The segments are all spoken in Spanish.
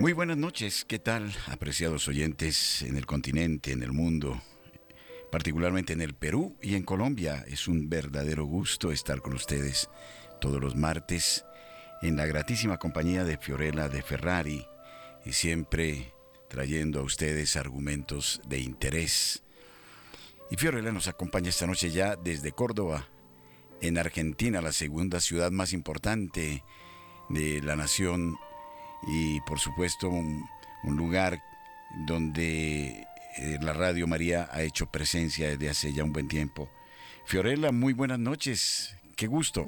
Muy buenas noches, ¿qué tal, apreciados oyentes en el continente, en el mundo, particularmente en el Perú y en Colombia? Es un verdadero gusto estar con ustedes todos los martes en la gratísima compañía de Fiorella de Ferrari y siempre trayendo a ustedes argumentos de interés. Y Fiorella nos acompaña esta noche ya desde Córdoba, en Argentina, la segunda ciudad más importante de la nación y por supuesto un, lugar donde eh, la Radio María ha hecho presencia desde hace ya un buen tiempo. Fiorella, muy buenas noches, qué gusto.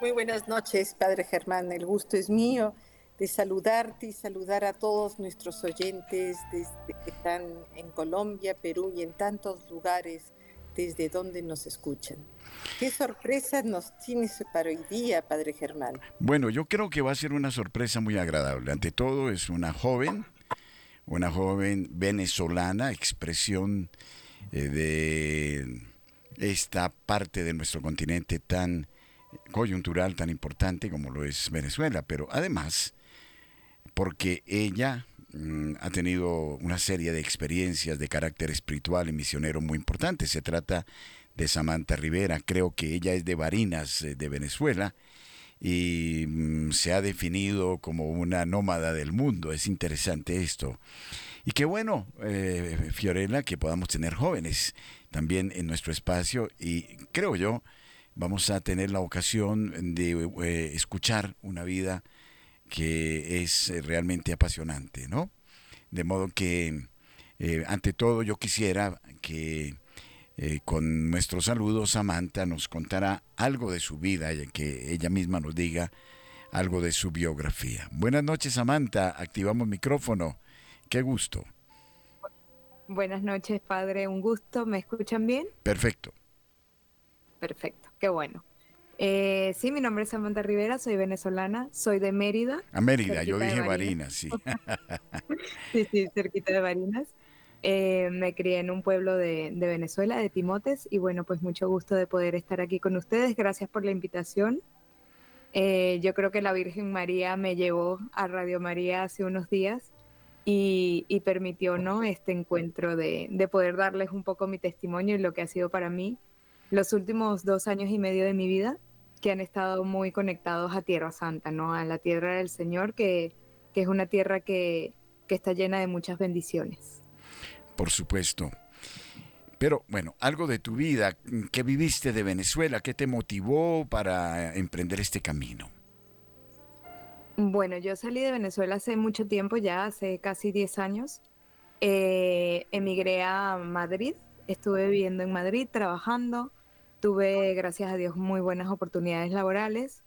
Muy buenas noches, Padre Germán, el gusto es mío de saludarte y saludar a todos nuestros oyentes desde que están en Colombia, Perú y en tantos lugares desde donde nos escuchan. ¿Qué sorpresa nos tienes para hoy día, Padre Germán? Bueno, yo creo que va a ser una sorpresa muy agradable. Ante todo, es una joven, una joven venezolana, expresión eh, de esta parte de nuestro continente tan coyuntural, tan importante como lo es Venezuela, pero además, porque ella Mm, ha tenido una serie de experiencias de carácter espiritual y misionero muy importantes. Se trata de Samantha Rivera, creo que ella es de Barinas, eh, de Venezuela, y mm, se ha definido como una nómada del mundo. Es interesante esto. Y qué bueno, eh, Fiorella, que podamos tener jóvenes también en nuestro espacio y creo yo vamos a tener la ocasión de eh, escuchar una vida que es eh, realmente apasionante, ¿no? De modo que, eh, ante todo, yo quisiera que eh, con nuestro saludo Samantha nos contara algo de su vida, y que ella misma nos diga algo de su biografía. Buenas noches, Samantha. Activamos micrófono. Qué gusto. Buenas noches, padre. Un gusto. ¿Me escuchan bien? Perfecto. Perfecto. Qué bueno. Eh, sí, mi nombre es Samantha Rivera, soy venezolana, soy de Mérida. A Mérida, yo dije Barinas, sí. sí, sí, cerquita de Barinas. Eh, me crié en un pueblo de, Venezuela, de Timotes, y bueno, pues mucho gusto de poder estar aquí con ustedes. Gracias por la invitación. Eh, yo creo que la Virgen María me llevó a Radio María hace unos días y, permitió ¿no? este encuentro de, de, poder darles un poco mi testimonio y lo que ha sido para mí los últimos dos años y medio de mi vida que han estado muy conectados a Tierra Santa, ¿no? A la tierra del Señor, que, es una tierra que, que está llena de muchas bendiciones. Por supuesto. Pero bueno, algo de tu vida, ¿qué viviste de Venezuela? ¿Qué te motivó para emprender este camino? Bueno, yo salí de Venezuela hace mucho tiempo, ya hace casi 10 años. Eh, emigré a Madrid, estuve viviendo en Madrid, trabajando. Tuve, gracias a Dios, muy buenas oportunidades laborales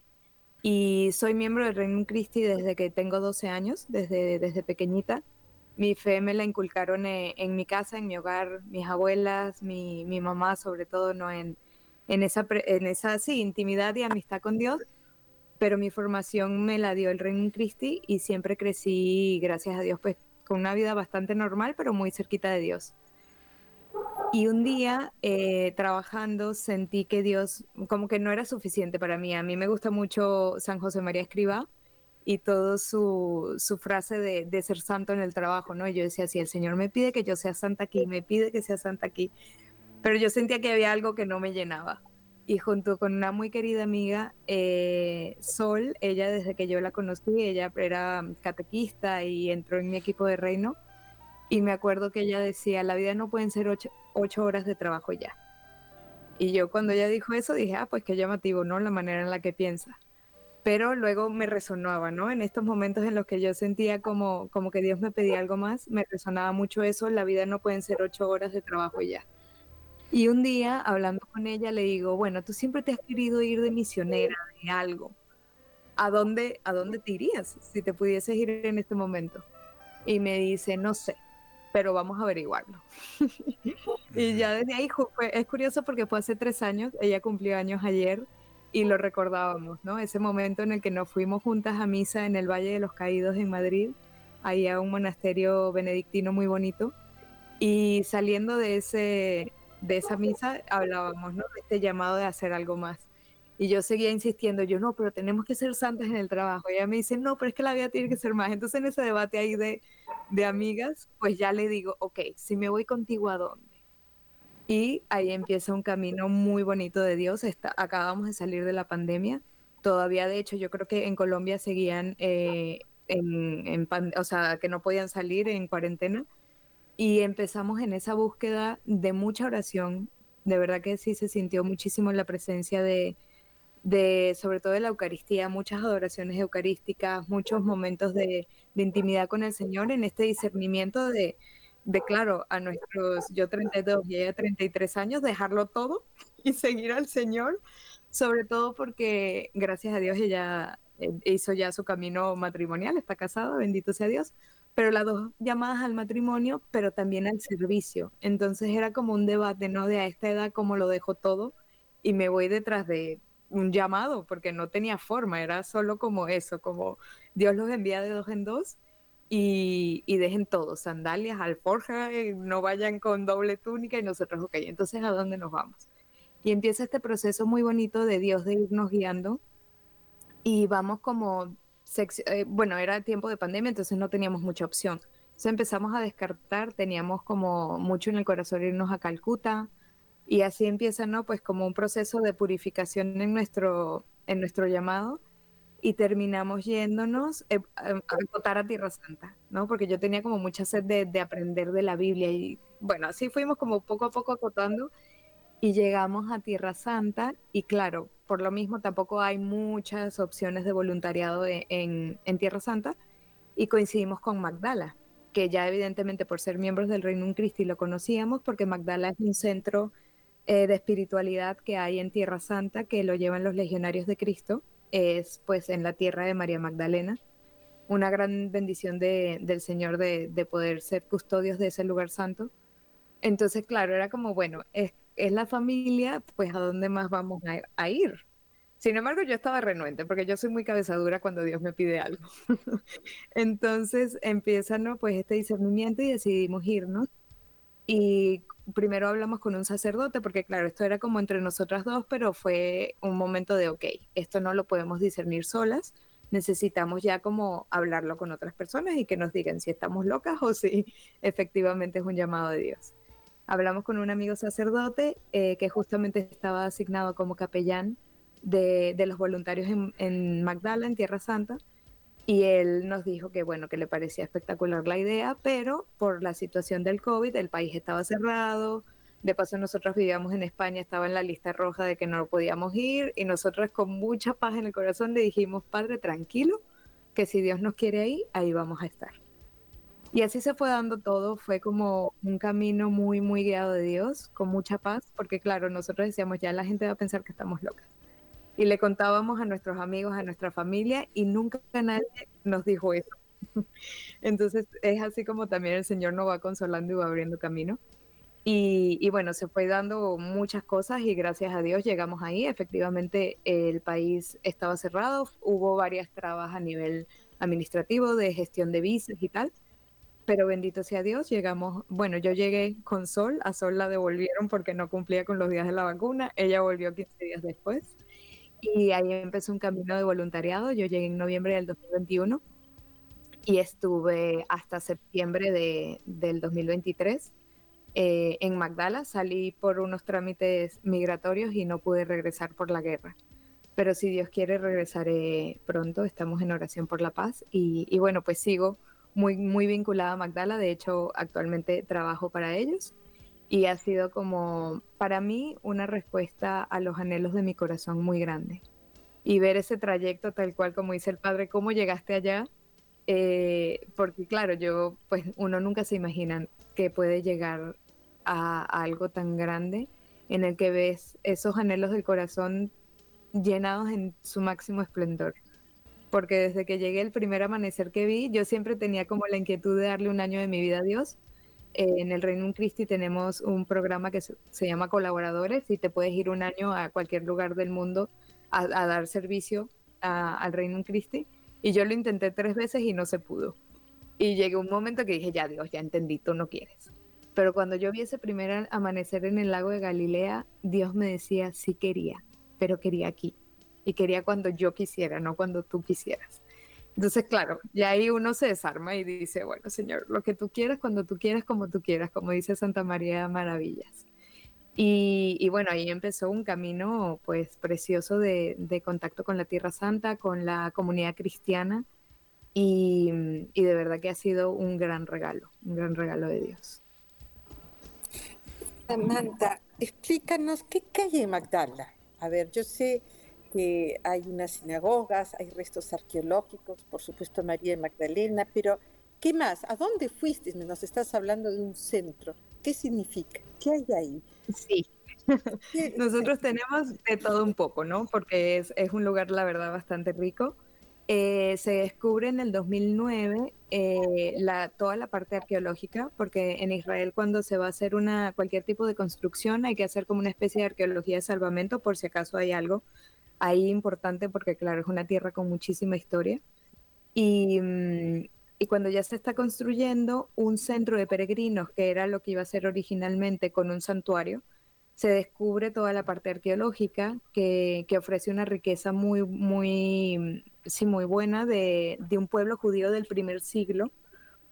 y soy miembro del Reino Christi desde que tengo 12 años, desde, desde pequeñita. Mi fe me la inculcaron en, en mi casa, en mi hogar, mis abuelas, mi, mi mamá sobre todo, ¿no? en, en esa, en esa sí, intimidad y amistad con Dios, pero mi formación me la dio el Reino Christi y siempre crecí, gracias a Dios, pues con una vida bastante normal, pero muy cerquita de Dios. Y un día eh, trabajando sentí que Dios como que no era suficiente para mí. A mí me gusta mucho San José María Escriba y todo su, su frase de, de, ser santo en el trabajo, ¿no? Yo decía, si el Señor me pide que yo sea santa aquí, me pide que sea santa aquí, pero yo sentía que había algo que no me llenaba. Y junto con una muy querida amiga, eh, Sol, ella desde que yo la conocí, ella era catequista y entró en mi equipo de reino, y me acuerdo que ella decía, la vida no pueden ser ocho, horas de trabajo ya. Y yo cuando ella dijo eso dije, ah, pues qué llamativo, ¿no? La manera en la que piensa. Pero luego me resonaba, ¿no? En estos momentos en los que yo sentía como, como que Dios me pedía algo más, me resonaba mucho eso, la vida no pueden ser ocho horas de trabajo ya. Y un día, hablando con ella, le digo, bueno, tú siempre te has querido ir de misionera, de algo. ¿A dónde, ¿A dónde te irías si te pudieses ir en este momento? Y me dice, no sé pero vamos a averiguarlo. y ya desde ahí es curioso porque fue hace tres años, ella cumplió años ayer y lo recordábamos, ¿no? Ese momento en el que nos fuimos juntas a misa en el Valle de los Caídos en Madrid, ahí a un monasterio benedictino muy bonito, y saliendo de, ese, de esa misa hablábamos, ¿no? Este llamado de hacer algo más. Y yo seguía insistiendo, yo no, pero tenemos que ser santas en el trabajo. Y ella me dice, no, pero es que la vida tiene que ser más. Entonces en ese debate ahí de, de amigas, pues ya le digo, ok, si me voy contigo, ¿a dónde? Y ahí empieza un camino muy bonito de Dios. Está, acabamos de salir de la pandemia. Todavía, de hecho, yo creo que en Colombia seguían eh, en, en o sea, que no podían salir en cuarentena. Y empezamos en esa búsqueda de mucha oración. De verdad que sí se sintió muchísimo la presencia de, de, sobre todo de la Eucaristía, muchas adoraciones eucarísticas, muchos momentos de, intimidad con el Señor en este discernimiento de, de, claro, a nuestros, yo 32 y ella 33 años, dejarlo todo y seguir al Señor, sobre todo porque gracias a Dios ella eh, hizo ya su camino matrimonial, está casada, bendito sea Dios, pero las dos llamadas al matrimonio, pero también al servicio. Entonces era como un debate, ¿no? De a esta edad, cómo lo dejo todo y me voy detrás de un llamado, porque no tenía forma, era solo como eso, como Dios los envía de dos en dos y, y dejen todo, sandalias, alforja, eh, no vayan con doble túnica y nosotros, ok, entonces ¿a dónde nos vamos? Y empieza este proceso muy bonito de Dios de irnos guiando y vamos como, eh, bueno, era tiempo de pandemia, entonces no teníamos mucha opción. Entonces empezamos a descartar, teníamos como mucho en el corazón irnos a Calcuta, y así empieza, ¿no? Pues como un proceso de purificación en nuestro, en nuestro llamado y terminamos yéndonos eh, a, votar a Tierra Santa, ¿no? Porque yo tenía como mucha sed de, de, aprender de la Biblia y bueno, así fuimos como poco a poco acotando y llegamos a Tierra Santa y claro, por lo mismo tampoco hay muchas opciones de voluntariado en, en Tierra Santa y coincidimos con Magdala, que ya evidentemente por ser miembros del Reino Christi lo conocíamos porque Magdala es un centro eh, de espiritualidad que hay en Tierra Santa, que lo llevan los legionarios de Cristo, es pues en la tierra de María Magdalena. Una gran bendición de, del Señor de, de, poder ser custodios de ese lugar santo. Entonces, claro, era como, bueno, es, es la familia, pues a dónde más vamos a, ir. Sin embargo, yo estaba renuente porque yo soy muy cabezadura cuando Dios me pide algo. Entonces empieza, ¿no? Pues este discernimiento y decidimos irnos. Y primero hablamos con un sacerdote, porque claro, esto era como entre nosotras dos, pero fue un momento de, ok, esto no lo podemos discernir solas, necesitamos ya como hablarlo con otras personas y que nos digan si estamos locas o si efectivamente es un llamado de Dios. Hablamos con un amigo sacerdote eh, que justamente estaba asignado como capellán de, los voluntarios en, en Magdala, en Tierra Santa, y él nos dijo que bueno, que le parecía espectacular la idea, pero por la situación del COVID el país estaba cerrado, de paso nosotros vivíamos en España, estaba en la lista roja de que no podíamos ir y nosotros con mucha paz en el corazón le dijimos, Padre, tranquilo, que si Dios nos quiere ahí, ahí vamos a estar. Y así se fue dando todo, fue como un camino muy, muy guiado de Dios, con mucha paz, porque claro, nosotros decíamos, ya la gente va a pensar que estamos locas y le contábamos a nuestros amigos, a nuestra familia y nunca nadie nos dijo eso. Entonces es así como también el Señor nos va consolando y va abriendo camino. Y, y, bueno, se fue dando muchas cosas y gracias a Dios llegamos ahí. Efectivamente, el país estaba cerrado, hubo varias trabas a nivel administrativo de gestión de visas y tal. Pero bendito sea Dios, llegamos, bueno, yo llegué con Sol, a Sol la devolvieron porque no cumplía con los días de la vacuna, ella volvió 15 días después y ahí empezó un camino de voluntariado. Yo llegué en noviembre del 2021 y estuve hasta septiembre de, del 2023 eh, en Magdala. Salí por unos trámites migratorios y no pude regresar por la guerra. Pero si Dios quiere, regresaré pronto. Estamos en oración por la paz. Y, bueno, pues sigo muy, muy vinculada a Magdala. De hecho, actualmente trabajo para ellos y ha sido como para mí una respuesta a los anhelos de mi corazón muy grande. Y ver ese trayecto tal cual como dice el padre, cómo llegaste allá, eh, porque claro, yo pues uno nunca se imagina que puede llegar a, a algo tan grande en el que ves esos anhelos del corazón llenados en su máximo esplendor. Porque desde que llegué el primer amanecer que vi, yo siempre tenía como la inquietud de darle un año de mi vida a Dios en el Reino Christi tenemos un programa que se, llama Colaboradores y te puedes ir un año a cualquier lugar del mundo a, dar servicio al Reino Christi. Y yo lo intenté tres veces y no se pudo. Y llegué un momento que dije, ya Dios, ya entendí, tú no quieres. Pero cuando yo vi ese primer amanecer en el lago de Galilea, Dios me decía, sí quería, pero quería aquí. y quería cuando yo quisiera, no cuando tú quisieras. Entonces, claro, ya ahí uno se desarma y dice, bueno, Señor, lo que tú quieras, cuando tú quieras, como tú quieras, como dice Santa María Maravillas. Y, bueno, ahí empezó un camino pues precioso de, contacto con la Tierra Santa, con la comunidad cristiana y, y, de verdad que ha sido un gran regalo, un gran regalo de Dios. Samantha, explícanos qué calle Magdala. A ver, yo sé que hay unas sinagogas, hay restos arqueológicos, por supuesto María Magdalena, pero ¿qué más? ¿A dónde fuiste? Nos estás hablando de un centro. ¿Qué significa? ¿Qué hay ahí? Sí. Nosotros tenemos de todo un poco, ¿no? Porque es, es un lugar, la verdad, bastante rico. Eh, se descubre en el 2009 eh, la, toda la parte arqueológica, porque en Israel cuando se va a hacer una, cualquier tipo de construcción hay que hacer como una especie de arqueología de salvamento por si acaso hay algo ahí importante porque, claro, es una tierra con muchísima historia. Y, mm, y, cuando ya se está construyendo un centro de peregrinos, que era lo que iba a ser originalmente con un santuario, se descubre toda la parte arqueológica que, que ofrece una riqueza muy, muy, sí, muy buena de, de, un pueblo judío del primer siglo,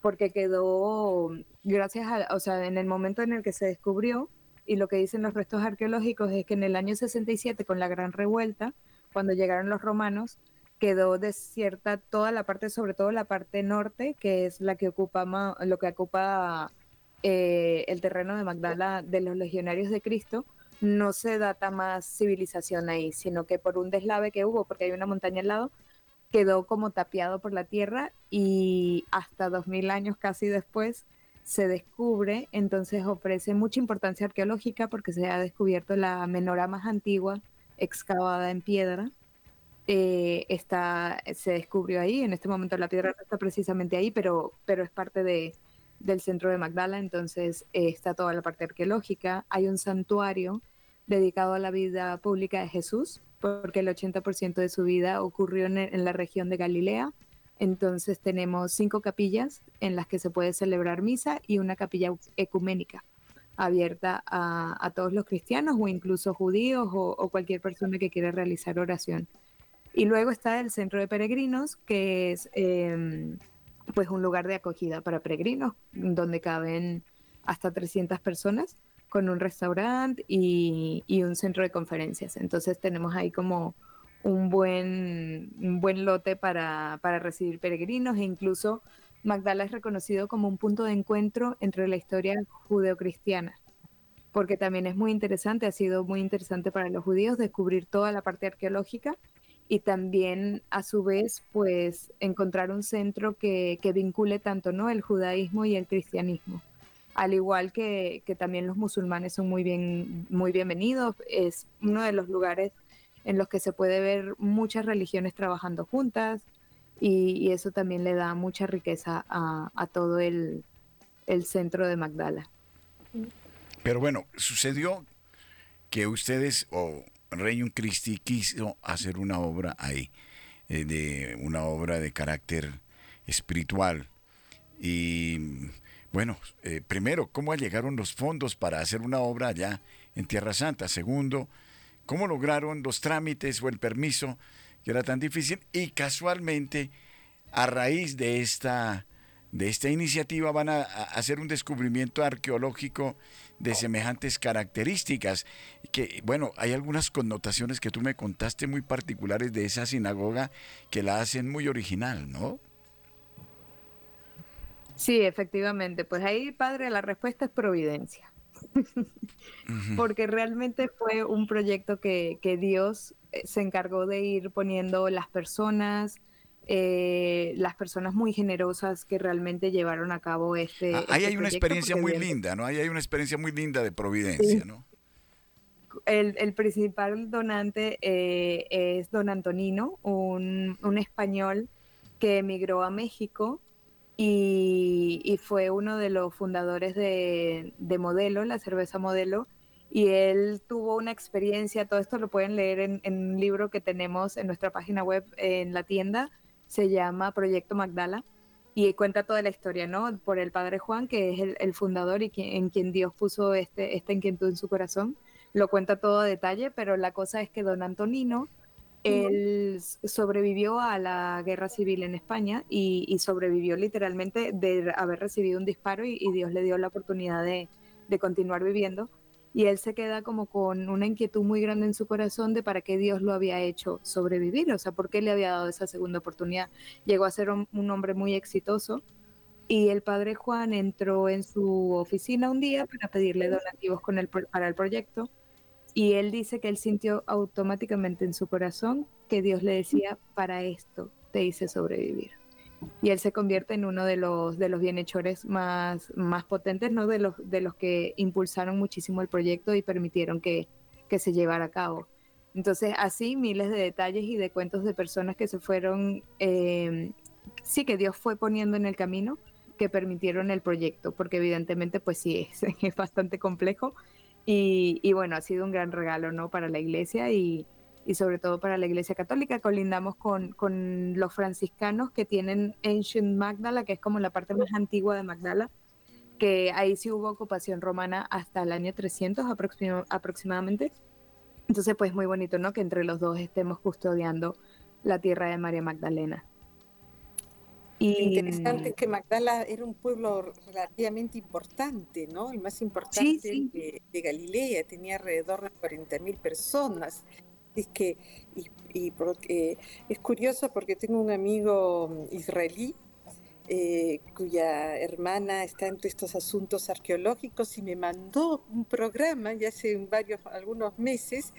porque quedó, gracias a, o sea, en el momento en el que se descubrió, y lo que dicen los restos arqueológicos es que en el año 67, con la gran revuelta, cuando llegaron los romanos, quedó desierta toda la parte, sobre todo la parte norte, que es la que ocupa, lo que ocupa eh, el terreno de Magdala de los legionarios de Cristo. No se data más civilización ahí, sino que por un deslave que hubo, porque hay una montaña al lado, quedó como tapiado por la tierra y hasta 2000 años casi después se descubre, entonces ofrece mucha importancia arqueológica porque se ha descubierto la menorá más antigua excavada en piedra. Eh, está, se descubrió ahí, en este momento la piedra está precisamente ahí, pero, pero es parte de, del centro de Magdala, entonces eh, está toda la parte arqueológica. Hay un santuario dedicado a la vida pública de Jesús, porque el 80% de su vida ocurrió en la región de Galilea entonces tenemos cinco capillas en las que se puede celebrar misa y una capilla ecuménica abierta a, todos los cristianos o incluso judíos o, cualquier persona que quiera realizar oración. Y luego está el centro de peregrinos, que es em, pues un lugar de acogida para peregrinos, donde caben hasta 300 personas, con un restaurante y, y un centro de conferencias. Entonces tenemos ahí como un buen, un buen lote para, para recibir peregrinos e incluso Magdala es reconocido como un punto de encuentro entre la historia judeocristiana, porque también es muy interesante, ha sido muy interesante para los judíos descubrir toda la parte arqueológica y también a su vez pues encontrar un centro que, que vincule tanto ¿no? el judaísmo y el cristianismo. Al igual que, que también los musulmanes son muy, bien, muy bienvenidos, es uno de los lugares en los que se puede ver muchas religiones trabajando juntas y, eso también le da mucha riqueza a, todo el, centro de Magdala. Pero bueno, sucedió que ustedes o Reino Christi quiso hacer una obra ahí, eh, de una obra de carácter espiritual. Y bueno, eh, primero, ¿cómo llegaron los fondos para hacer una obra allá en Tierra Santa? Segundo, cómo lograron los trámites o el permiso que era tan difícil y casualmente a raíz de esta de esta iniciativa van a, hacer un descubrimiento arqueológico de semejantes características que bueno hay algunas connotaciones que tú me contaste muy particulares de esa sinagoga que la hacen muy original no sí efectivamente. Pues ahí padre la respuesta es providencia porque realmente fue un proyecto que, Dios eh, se encargó de ir poniendo las personas, eh, las personas muy generosas que realmente llevaron a cabo este. Ah, ahí hay una experiencia muy linda, ¿no? Ahí hay una experiencia muy linda de providencia, ¿no? El, principal donante eh, es don Antonino, un, un español que emigró a México y, fue uno de los fundadores de, Modelo, la cerveza Modelo, y él tuvo una experiencia, todo esto lo pueden leer en, un libro que tenemos en nuestra página web en la tienda, se llama Proyecto Magdala, y cuenta toda la historia, ¿no? Por el padre Juan, que es el, fundador y en quien Dios puso este, esta inquietud en su corazón, lo cuenta todo a detalle, pero la cosa es que don Antonino Él sobrevivió a la guerra civil en España y, sobrevivió literalmente de haber recibido un disparo y, Dios le dio la oportunidad de, continuar viviendo. Y él se queda como con una inquietud muy grande en su corazón de para qué Dios lo había hecho sobrevivir, o sea, por qué le había dado esa segunda oportunidad. Llegó a ser un, hombre muy exitoso y el padre Juan entró en su oficina un día para pedirle donativos con el, para el proyecto y él dice que él sintió automáticamente en su corazón que Dios le decía, para esto te hice sobrevivir. Y él se convierte en uno de los, de los bienhechores más, más potentes, ¿no? de, los, de los que impulsaron muchísimo el proyecto y permitieron que, que se llevara a cabo. Entonces, así miles de detalles y de cuentos de personas que se fueron, eh, sí que Dios fue poniendo en el camino, que permitieron el proyecto, porque evidentemente, pues sí, es, es bastante complejo y, bueno, ha sido un gran regalo, ¿no? Para la iglesia y, sobre todo para la iglesia católica. Colindamos con, con, los franciscanos que tienen Ancient Magdala, que es como la parte más antigua de Magdala, que ahí sí hubo ocupación romana hasta el año 300 aproximadamente. Entonces, pues muy bonito, ¿no? Que entre los dos estemos custodiando la tierra de María Magdalena. Interesante que Magdala era un pueblo relativamente importante, ¿no? El más importante De, Galilea, tenía alrededor de 40.000 personas. Es que, y, es curioso porque tengo un amigo israelí eh, cuya hermana está entre estos asuntos arqueológicos y me mandó un programa ya hace varios, algunos meses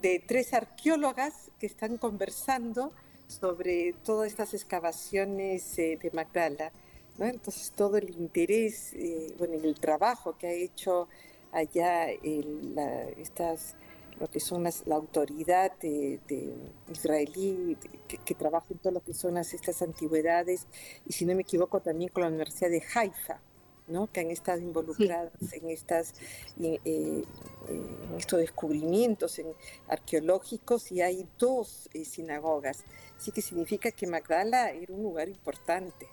de tres arqueólogas que están conversando sobre todas estas excavaciones eh, de Magdala. ¿no? Entonces todo el interés, eh, bueno, el trabajo que ha hecho allá estas, lo que son las, la autoridad de, israelí que, trabaja en todo lo que son estas antigüedades y si no me equivoco también con la Universidad de Haifa, ¿no? que han estado involucradas en, estas, eh, en estos descubrimientos arqueológicos y hay dos sinagogas Así que significa que Magdala era un lugar importante.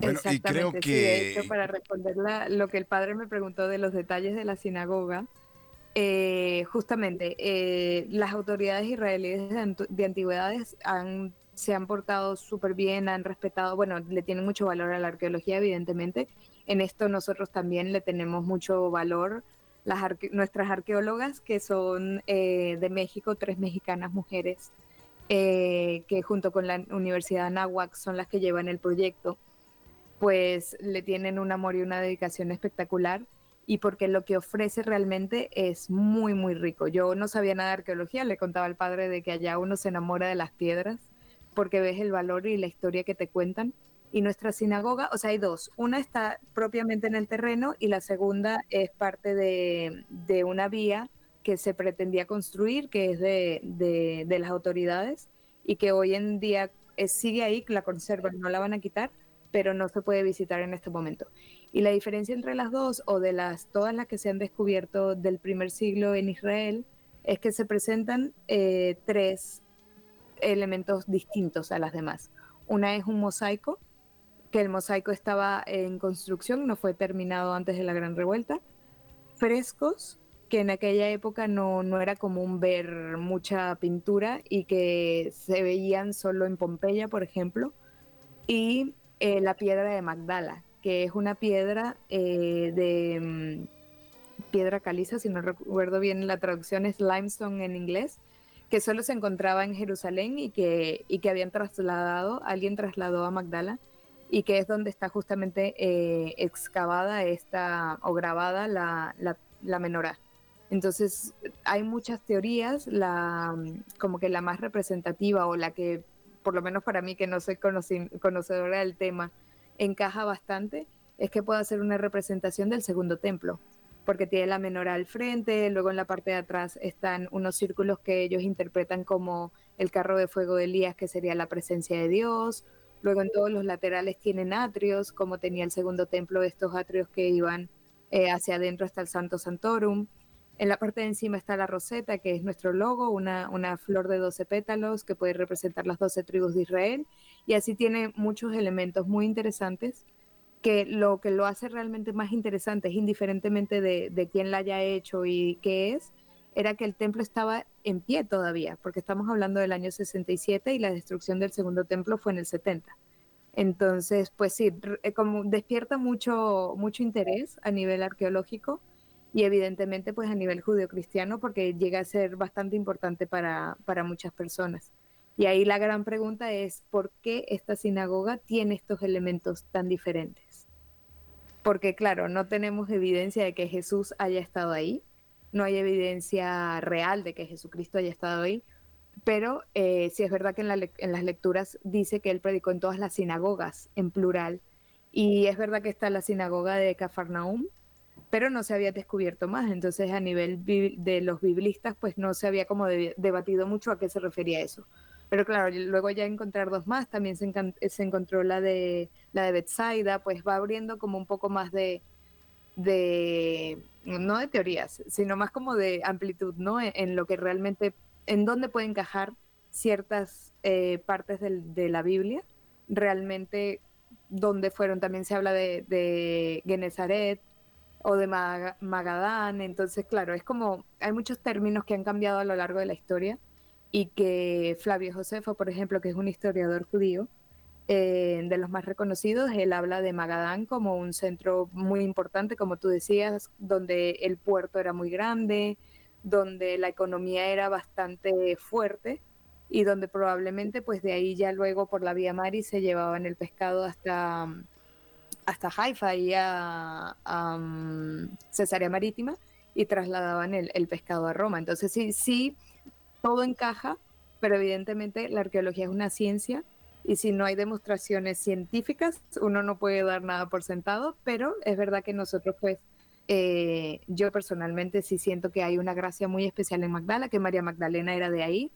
Bueno, y creo que... de hecho, para responder lo que el padre me preguntó de los detalles de la sinagoga, eh, justamente eh, las autoridades israelíes de, antigüedades han, se han portado súper bien, han respetado, bueno, le tienen mucho valor a la arqueología, evidentemente. En esto nosotros también le tenemos mucho valor. Las nuestras arqueólogas, que son eh, de México, tres mexicanas mujeres, eh, que junto con la Universidad Anáhuac son las que llevan el proyecto, pues le tienen un amor y una dedicación espectacular y porque lo que ofrece realmente es muy, muy rico. Yo no sabía nada de arqueología, le contaba al padre de que allá uno se enamora de las piedras porque ves el valor y la historia que te cuentan. Y nuestra sinagoga, o sea, hay dos. Una está propiamente en el terreno y la segunda es parte de, de una vía que se pretendía construir, que es de, de, las autoridades y que hoy en día sigue ahí, la conservan, no la van a quitar, pero no se puede visitar en este momento. Y la diferencia entre las dos o de las todas las que se han descubierto del primer siglo en Israel es que se presentan eh, tres elementos distintos a las demás. Una es un mosaico, que el mosaico estaba en construcción, no fue terminado antes de la Gran Revuelta. Frescos, que en aquella época no, no, era común ver mucha pintura y que se veían solo en Pompeya, por ejemplo, y eh, la piedra de Magdala, que es una piedra eh, de mm, piedra caliza, si no recuerdo bien la traducción es limestone en inglés, que solo se encontraba en Jerusalén y que, y que habían trasladado, alguien trasladó a Magdala y que es donde está justamente eh, excavada esta o grabada la, la, la menorá. Entonces, hay muchas teorías, la, como que la más representativa o la que, por lo menos para mí que no soy conocedora del tema, encaja bastante, es que pueda ser una representación del segundo templo, porque tiene la menorá al frente, luego en la parte de atrás están unos círculos que ellos interpretan como el carro de fuego de Elías, que sería la presencia de Dios, luego en todos los laterales tienen atrios, como tenía el segundo templo, estos atrios que iban eh, hacia adentro hasta el Santo Santorum. En la parte de encima está la roseta, que es nuestro logo, una, una flor de 12 pétalos que puede representar las 12 tribus de Israel. Y así tiene muchos elementos muy interesantes que lo que lo hace realmente más interesante es indiferentemente de, de quién la haya hecho y qué es, era que el templo estaba en pie todavía, porque estamos hablando del año 67 y la destrucción del segundo templo fue en el 70. Entonces, pues sí, eh, como despierta mucho, mucho interés a nivel arqueológico y evidentemente pues a nivel judio-cristiano porque llega a ser bastante importante para, para muchas personas. Y ahí la gran pregunta es, ¿por qué esta sinagoga tiene estos elementos tan diferentes? Porque claro, no tenemos evidencia de que Jesús haya estado ahí, no hay evidencia real de que Jesucristo haya estado ahí, pero eh, sí es verdad que en, las lecturas dice que él predicó en todas las sinagogas, en plural, y es verdad que está la sinagoga de Cafarnaum, pero no se había descubierto más, entonces a nivel de los biblistas pues no se había como debatido mucho a qué se refería eso. Pero claro, luego ya encontrar dos más, también se, se encontró la de la de Bethsaida, pues va abriendo como un poco más de, de, no de teorías, sino más como de amplitud, ¿no? E, en, lo que realmente, en dónde puede encajar ciertas eh, partes de la Biblia, realmente dónde fueron, también se habla de, de Genezaret o de Magadán, entonces claro, es como, hay muchos términos que han cambiado a lo largo de la historia y que Flavio Josefo, por ejemplo, que es un historiador judío, eh, de los más reconocidos, él habla de Magadán como un centro muy importante, como tú decías, donde el puerto era muy grande, donde la economía era bastante fuerte y donde probablemente pues de ahí ya luego por la vía mari se llevaban el pescado hasta, hasta Haifa y a, mm, Cesarea Marítima y trasladaban el, el, pescado a Roma. Entonces sí, sí, todo encaja, pero evidentemente la arqueología es una ciencia y si no hay demostraciones científicas, uno no puede dar nada por sentado, pero es verdad que nosotros pues, eh, yo personalmente sí siento que hay una gracia muy especial en Magdala, que María Magdalena era de ahí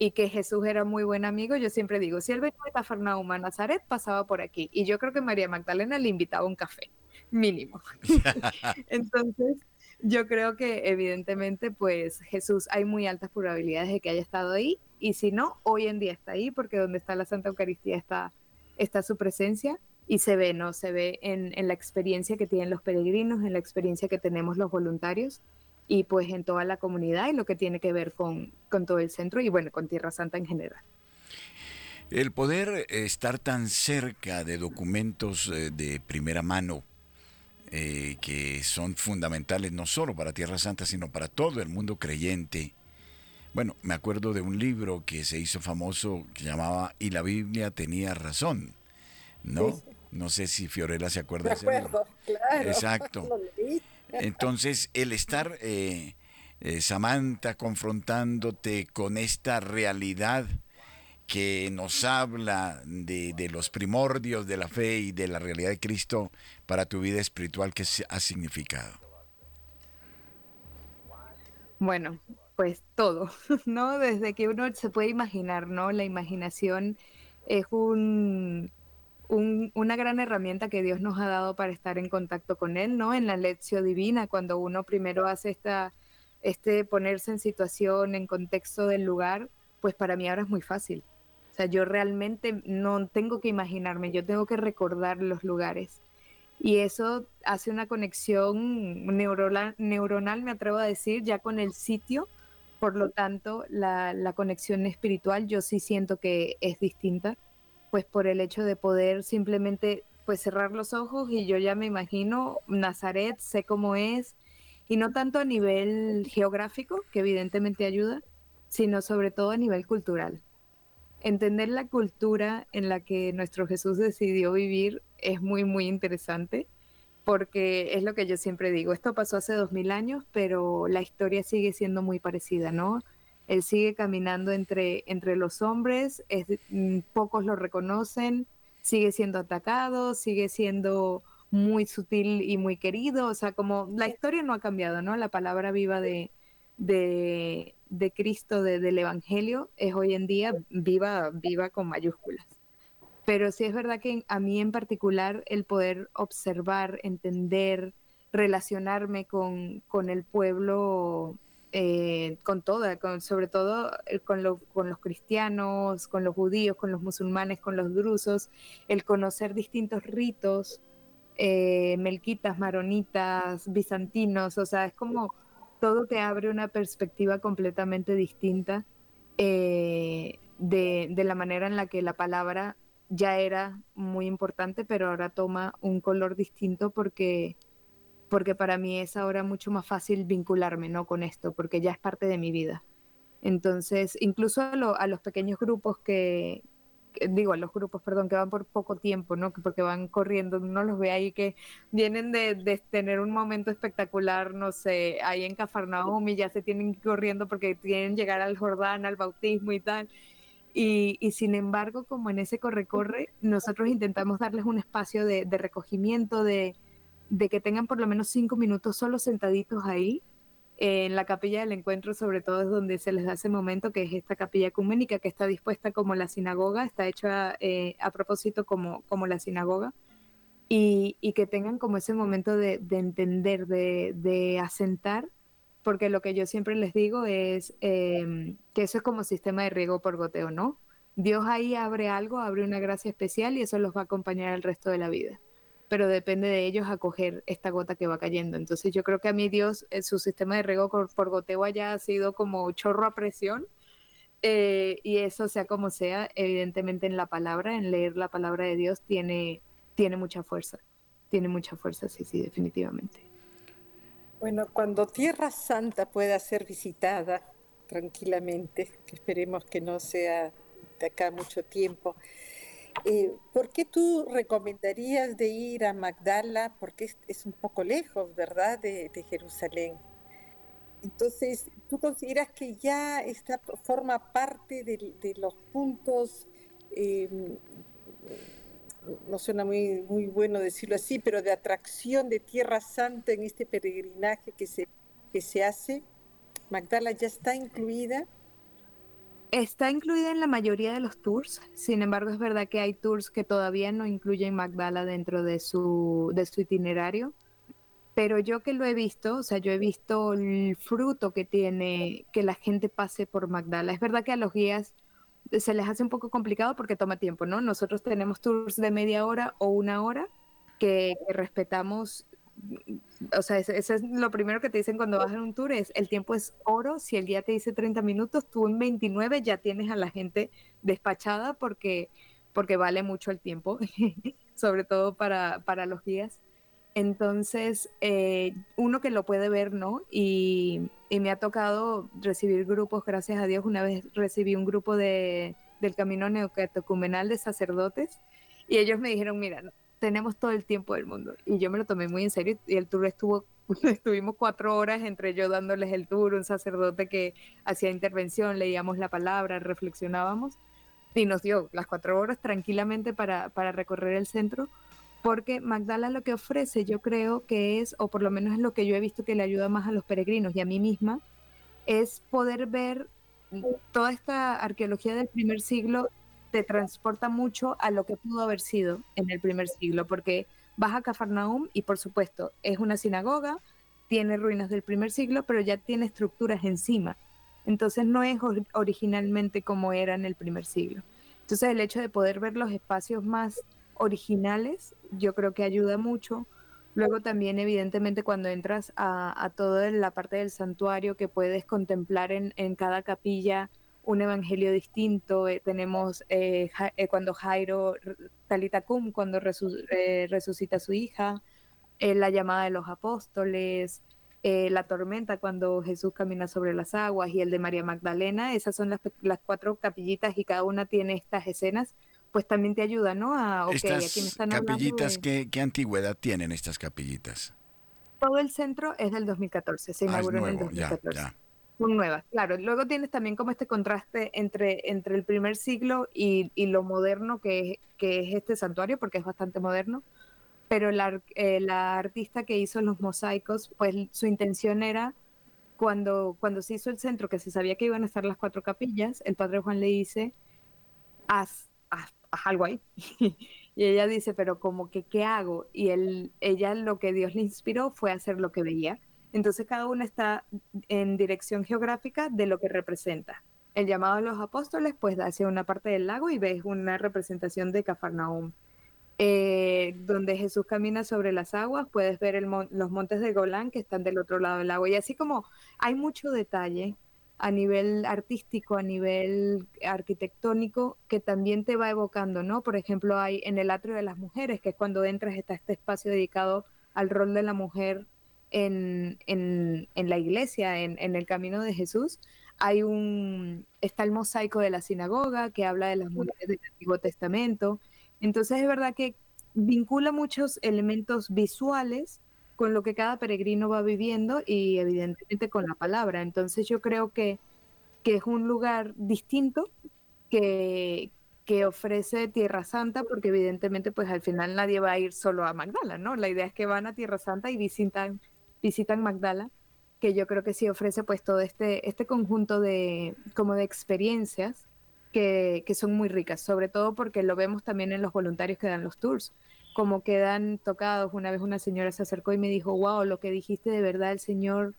y que Jesús era muy buen amigo. Yo siempre digo, si él venía de Cafarnaum a Nazaret, pasaba por aquí. Y yo creo que María Magdalena le invitaba un café, mínimo. Entonces, yo creo que evidentemente pues Jesús hay muy altas probabilidades de que haya estado ahí y si no, hoy en día está ahí porque donde está la Santa Eucaristía está, su presencia y se ve, ¿no? Se ve en la experiencia que tienen los peregrinos, en la experiencia que tenemos los voluntarios y pues en toda la comunidad y lo que tiene que ver con, con todo el centro y bueno, con Tierra Santa en general. El poder estar tan cerca de documentos eh, de primera mano eh, que son fundamentales no solo para Tierra Santa, sino para todo el mundo creyente. Bueno, me acuerdo de un libro que se hizo famoso que llamaba Y la Biblia tenía razón, ¿no? No sé si Fiorella se acuerda de ese libro. Claro, Exacto. Entonces, el estar, eh, eh, Samantha, confrontándote con esta realidad que nos habla de, los primordios de la fe y de la realidad de Cristo para tu vida espiritual, ¿qué ha significado? Bueno, pues todo, ¿no? Desde que uno se puede imaginar, ¿no? La imaginación es un, una gran herramienta que Dios nos ha dado para estar en contacto con Él, ¿no? En la lección divina, cuando uno primero hace esta, este ponerse en situación, en contexto del lugar, pues para mí ahora es muy fácil yo realmente no tengo que imaginarme, yo tengo que recordar los lugares. Y eso hace una conexión neuronal, neuronal me atrevo a decir, ya con el sitio. Por lo tanto, la, la conexión espiritual yo sí siento que es distinta, pues por el hecho de poder simplemente pues cerrar los ojos y yo ya me imagino Nazaret, sé cómo es, y no tanto a nivel geográfico, que evidentemente ayuda, sino sobre todo a nivel cultural entender la cultura en la que nuestro Jesús decidió vivir es muy, muy interesante, porque es lo que yo siempre digo, esto pasó hace dos mil años, pero la historia sigue siendo muy parecida, ¿no? Él sigue caminando entre, entre los hombres, mm, pocos lo reconocen, sigue siendo atacado, sigue siendo muy sutil y muy querido, o sea, como la historia no ha cambiado, ¿no? La palabra viva de, de, de Cristo, del Evangelio, es hoy en día viva, viva con mayúsculas. Pero sí es verdad que a mí en particular el poder observar, entender, relacionarme con, con el pueblo, eh, con toda, sobre todo eh, con, los cristianos, con los judíos, con los musulmanes, con los drusos, el conocer distintos ritos, eh, melquitas, maronitas, bizantinos, o sea, es como todo te abre una perspectiva completamente distinta eh, de, la manera en la que la palabra ya era muy importante, pero ahora toma un color distinto porque, porque para mí es ahora mucho más fácil vincularme ¿no? con esto, porque ya es parte de mi vida. Entonces, incluso a, los pequeños grupos que, digo, a los grupos, perdón, que van por poco tiempo, ¿no? Porque van corriendo, uno los ve ahí que vienen de, tener un momento espectacular, no sé, ahí en Cafarnaum y ya se tienen corriendo porque tienen llegar al Jordán, al bautismo y tal. Y, sin embargo, como en ese corre-corre, nosotros intentamos darles un espacio de recogimiento, de, de, que tengan por lo menos cinco minutos solo sentaditos ahí en la capilla del encuentro, sobre todo es donde se les da ese momento, que es esta capilla ecuménica que está dispuesta como la sinagoga, está hecha eh, a propósito como, como la sinagoga, y, y, que tengan como ese momento de, de entender, de, asentar, porque lo que yo siempre les digo es eh, que eso es como sistema de riego por goteo, ¿no? Dios ahí abre algo, abre una gracia especial y eso los va a acompañar el resto de la vida pero depende de ellos acoger esta gota que va cayendo. Entonces yo creo que a mí Dios, en su sistema de riego por, goteo haya sido como chorro a presión, eh, y eso sea como sea, evidentemente en la palabra, en leer la palabra de Dios, tiene, tiene mucha fuerza, tiene mucha fuerza, sí, sí, definitivamente. Bueno, cuando Tierra Santa pueda ser visitada tranquilamente, esperemos que no sea de acá mucho tiempo, eh, ¿Por qué tú recomendarías de ir a Magdala? Porque es, un poco lejos, ¿verdad?, de, Jerusalén. Entonces, ¿tú consideras que ya esta forma parte de, los puntos, eh, no suena muy, muy bueno decirlo así, pero de atracción de Tierra Santa en este peregrinaje que se, que se hace? ¿Magdala ya está incluida? Está incluida en la mayoría de los tours, sin embargo es verdad que hay tours que todavía no incluyen Magdala dentro de su, de su itinerario, pero yo que lo he visto, o sea, yo he visto el fruto que tiene que la gente pase por Magdala. Es verdad que a los guías se les hace un poco complicado porque toma tiempo, ¿no? Nosotros tenemos tours de media hora o una hora que, que respetamos o sea, eso, es lo primero que te dicen cuando vas en un tour, es el tiempo es oro, si el guía te dice 30 minutos, tú en 29 ya tienes a la gente despachada porque, porque vale mucho el tiempo, sobre todo para, para los guías. Entonces, eh, uno que lo puede ver, ¿no? Y, y, me ha tocado recibir grupos, gracias a Dios, una vez recibí un grupo de, del Camino Neocatecumenal de sacerdotes y ellos me dijeron, mira, tenemos todo el tiempo del mundo. Y yo me lo tomé muy en serio y el tour estuvo, estuvimos cuatro horas entre yo dándoles el tour, un sacerdote que hacía intervención, leíamos la palabra, reflexionábamos y nos dio las cuatro horas tranquilamente para, para recorrer el centro. Porque Magdala lo que ofrece, yo creo que es, o por lo menos es lo que yo he visto que le ayuda más a los peregrinos y a mí misma, es poder ver toda esta arqueología del primer siglo te transporta mucho a lo que pudo haber sido en el primer siglo, porque vas a Cafarnaum y por supuesto es una sinagoga, tiene ruinas del primer siglo, pero ya tiene estructuras encima. Entonces no es originalmente como era en el primer siglo. Entonces el hecho de poder ver los espacios más originales, yo creo que ayuda mucho. Luego también, evidentemente, cuando entras a, toda la parte del santuario que puedes contemplar en cada capilla, un evangelio distinto. Eh, tenemos eh, eh, cuando Jairo, Talitacum, cuando resucita a su hija, la llamada de los apóstoles, la tormenta cuando Jesús camina sobre las aguas y el de María Magdalena. Esas son las, las cuatro capillitas y cada una tiene estas escenas. Pues también te ayuda, ¿no? A, okay, estas aquí me están capillitas, de... ¿qué, ¿qué antigüedad tienen estas capillitas? Todo el centro es del 2014, se inauguró ah, en el 2014. Ya, ya son nuevas, claro. Luego tienes también como este contraste entre, entre el primer siglo y, y lo moderno que es, que es este santuario, porque es bastante moderno. Pero la, eh, la artista que hizo los mosaicos, pues su intención era, cuando, cuando se hizo el centro, que se sabía que iban a estar las cuatro capillas, el padre Juan le dice, haz, haz, haz algo ahí. y ella dice, pero como que, ¿qué hago? Y él, ella lo que Dios le inspiró fue hacer lo que veía entonces cada una está en dirección geográfica de lo que representa. El llamado a los apóstoles, pues hacia una parte del lago y ves una representación de Cafarnaum. eh, donde Jesús camina sobre las aguas, puedes ver los montes de Golán que están del otro lado del agua. Y así como hay mucho detalle a nivel artístico, a nivel arquitectónico, que también te va evocando, ¿no? Por ejemplo, hay en el atrio de las mujeres, que es cuando entras, está este espacio dedicado al rol de la mujer en, la iglesia, en, en, el camino de Jesús. Hay un, está el mosaico de la sinagoga que habla de las mujeres del Antiguo Testamento. Entonces es verdad que vincula muchos elementos visuales con lo que cada peregrino va viviendo y evidentemente con la palabra. Entonces yo creo que, que es un lugar distinto que, que ofrece Tierra Santa, porque evidentemente pues al final nadie va a ir solo a Magdala, ¿no? La idea es que van a Tierra Santa y visitan, visitan Magdala, que yo creo que sí ofrece pues todo este, este conjunto de como de experiencias que, son muy ricas, sobre todo porque lo vemos también en los voluntarios que dan los tours, como quedan tocados. Una vez una señora se acercó y me dijo, wow, lo que dijiste de verdad, el Señor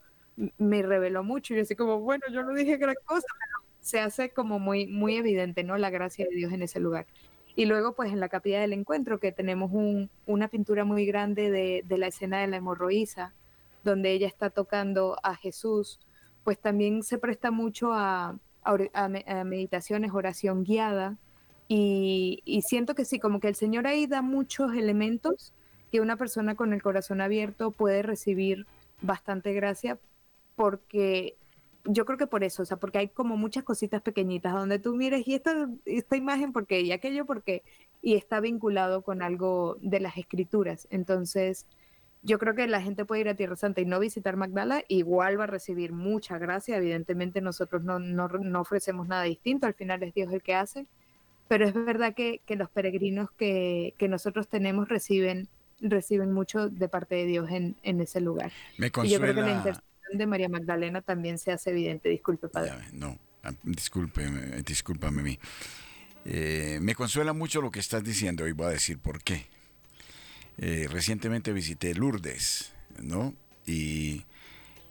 me reveló mucho. Y yo así como, bueno, yo no dije gran cosa, pero se hace como muy, muy evidente, ¿no? La gracia de Dios en ese lugar. Y luego, pues en la capilla del encuentro, que tenemos una pintura muy grande de, de la escena de la hemorroísa, donde ella está tocando a Jesús, pues también se presta mucho a, meditaciones, oración guiada. Y, siento que sí, como que el Señor ahí da muchos elementos que una persona con el corazón abierto puede recibir bastante gracia porque yo creo que por eso, o sea, porque hay como muchas cositas pequeñitas donde tú mires y esta, esta imagen porque y aquello porque y está vinculado con algo de las escrituras. Entonces, yo creo que la gente puede ir a Tierra Santa y no visitar Magdala, igual va a recibir mucha gracia. Evidentemente nosotros no, no, ofrecemos nada distinto, al final es Dios el que hace, pero es verdad que, que los peregrinos que, que, nosotros tenemos reciben, reciben mucho de parte de Dios en, en ese lugar. Me consuela... Y yo creo que la intercesión de María Magdalena también se hace evidente. Disculpe, padre. no, ah, disculpe, discúlpame a mí. Eh, me consuela mucho lo que estás diciendo y voy a decir por qué. Eh, recientemente visité Lourdes, ¿no? Y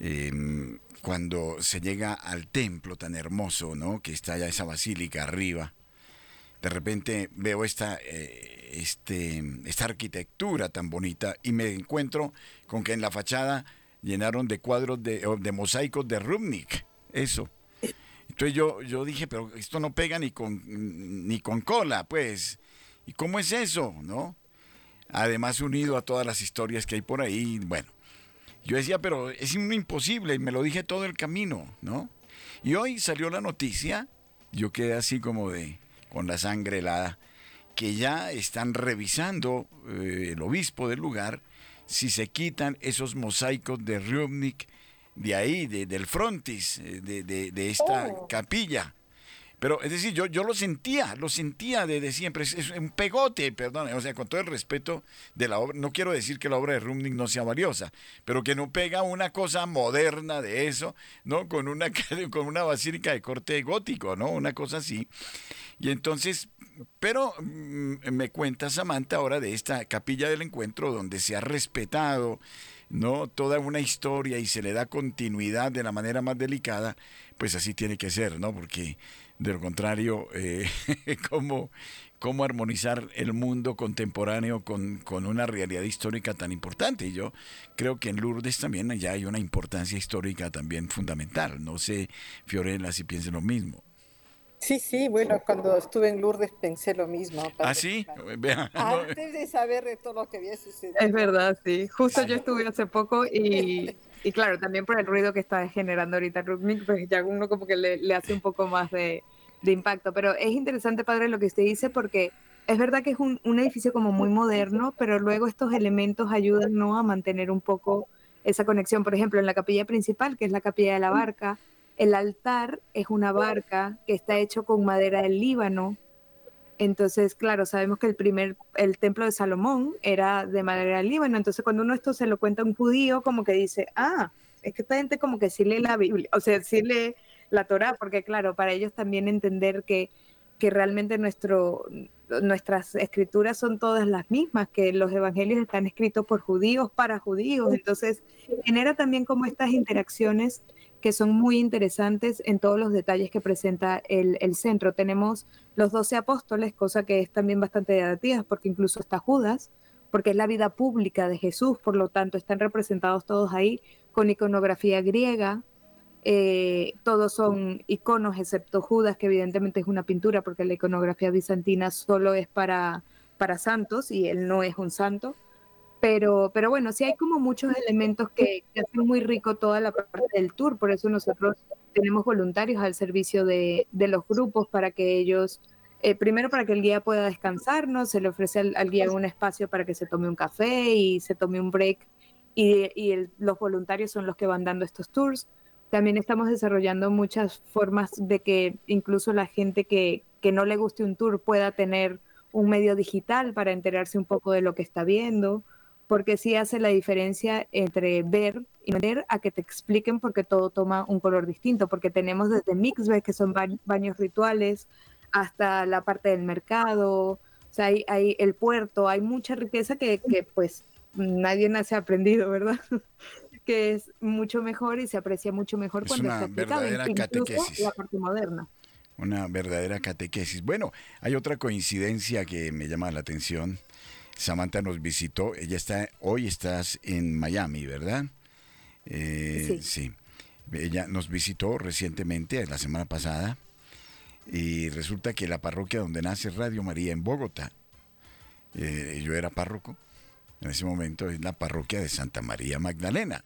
em, cuando se llega al templo tan hermoso, ¿no? Que está allá esa basílica arriba, de repente veo esta, eh, este, esta arquitectura tan bonita y me encuentro con que en la fachada llenaron de cuadros de, de mosaicos de Rubnik, eso. Entonces yo, yo dije, pero esto no pega ni con, ni con cola, pues. ¿Y cómo es eso, no? Además unido a todas las historias que hay por ahí. Bueno, yo decía, pero es imposible, y me lo dije todo el camino, ¿no? Y hoy salió la noticia, yo quedé así como de, con la sangre helada, que ya están revisando eh, el obispo del lugar si se quitan esos mosaicos de Rubnik de ahí, de, del frontis, eh, de, de, esta oh. capilla. Pero es decir, yo, yo lo sentía, lo sentía desde siempre, es, un pegote, perdón, o sea, con todo el respeto de la obra, no quiero decir que la obra de Rumning no sea valiosa, pero que no pega una cosa moderna de eso, ¿no? Con una, con una basílica de corte gótico, ¿no? Una cosa así. Y entonces, pero mm, me cuenta Samantha ahora de esta capilla del encuentro donde se ha respetado, ¿no? Toda una historia y se le da continuidad de la manera más delicada, pues así tiene que ser, ¿no? Porque de lo contrario, eh, ¿cómo, ¿cómo, armonizar el mundo contemporáneo con, con, una realidad histórica tan importante? Y yo creo que en Lourdes también ya hay una importancia histórica también fundamental. No sé, Fiorella, si piensa lo mismo. Sí, sí, bueno, cuando estuve en Lourdes pensé lo mismo. ¿Ah, sí? Antes de saber de todo lo que había sucedido. Es verdad, sí. Justo yo estuve hace poco y, y claro, también por el ruido que está generando ahorita Rubnik, pues ya uno como que le, le hace un poco más de, de, impacto. Pero es interesante, padre, lo que usted dice, porque es verdad que es un, un, edificio como muy moderno, pero luego estos elementos ayudan ¿no? a mantener un poco esa conexión. Por ejemplo, en la capilla principal, que es la capilla de la barca, el altar es una barca que está hecho con madera del Líbano. Entonces, claro, sabemos que el primer, el templo de Salomón era de madera del Líbano. Entonces, cuando uno esto se lo cuenta a un judío, como que dice, ah, es que esta gente como que sí lee la Biblia, o sea, sí lee la Torah, porque claro, para ellos también entender que, que realmente nuestro, nuestras escrituras son todas las mismas, que los evangelios están escritos por judíos para judíos. Entonces, genera también como estas interacciones que son muy interesantes en todos los detalles que presenta el, centro. Tenemos los doce apóstoles, cosa que es también bastante llamativa, porque incluso está Judas, porque es la vida pública de Jesús, por lo tanto están representados todos ahí con iconografía griega. Eh, todos son iconos, excepto Judas, que evidentemente es una pintura, porque la iconografía bizantina solo es para, para santos y él no es un santo. Pero, pero bueno, sí hay como muchos elementos que, hacen muy rico toda la parte del tour, por eso nosotros tenemos voluntarios al servicio de, los grupos para que ellos, eh, primero para que el guía pueda descansarnos, se le ofrece al, guía un espacio para que se tome un café y se tome un break y, los voluntarios son los que van dando estos tours. También estamos desarrollando muchas formas de que incluso la gente que, que no le guste un tour pueda tener un medio digital para enterarse un poco de lo que está viendo porque sí hace la diferencia entre ver y ver a que te expliquen porque todo toma un color distinto, porque tenemos desde mixbed, que son baños rituales, hasta la parte del mercado, o sea, hay, hay el puerto, hay mucha riqueza que, que pues nadie nace aprendido, ¿verdad? que es mucho mejor y se aprecia mucho mejor cuando está aplicado, catequesis. la parte moderna. Una verdadera catequesis. Bueno, hay otra coincidencia que me llama la atención Samantha nos visitó. Ella está, hoy estás en Miami, ¿verdad? Eh, sí. Ella nos visitó recientemente, la semana pasada, y resulta que la parroquia donde nace Radio María en Bogotá, eh, yo era párroco, en ese momento es la parroquia de Santa María Magdalena.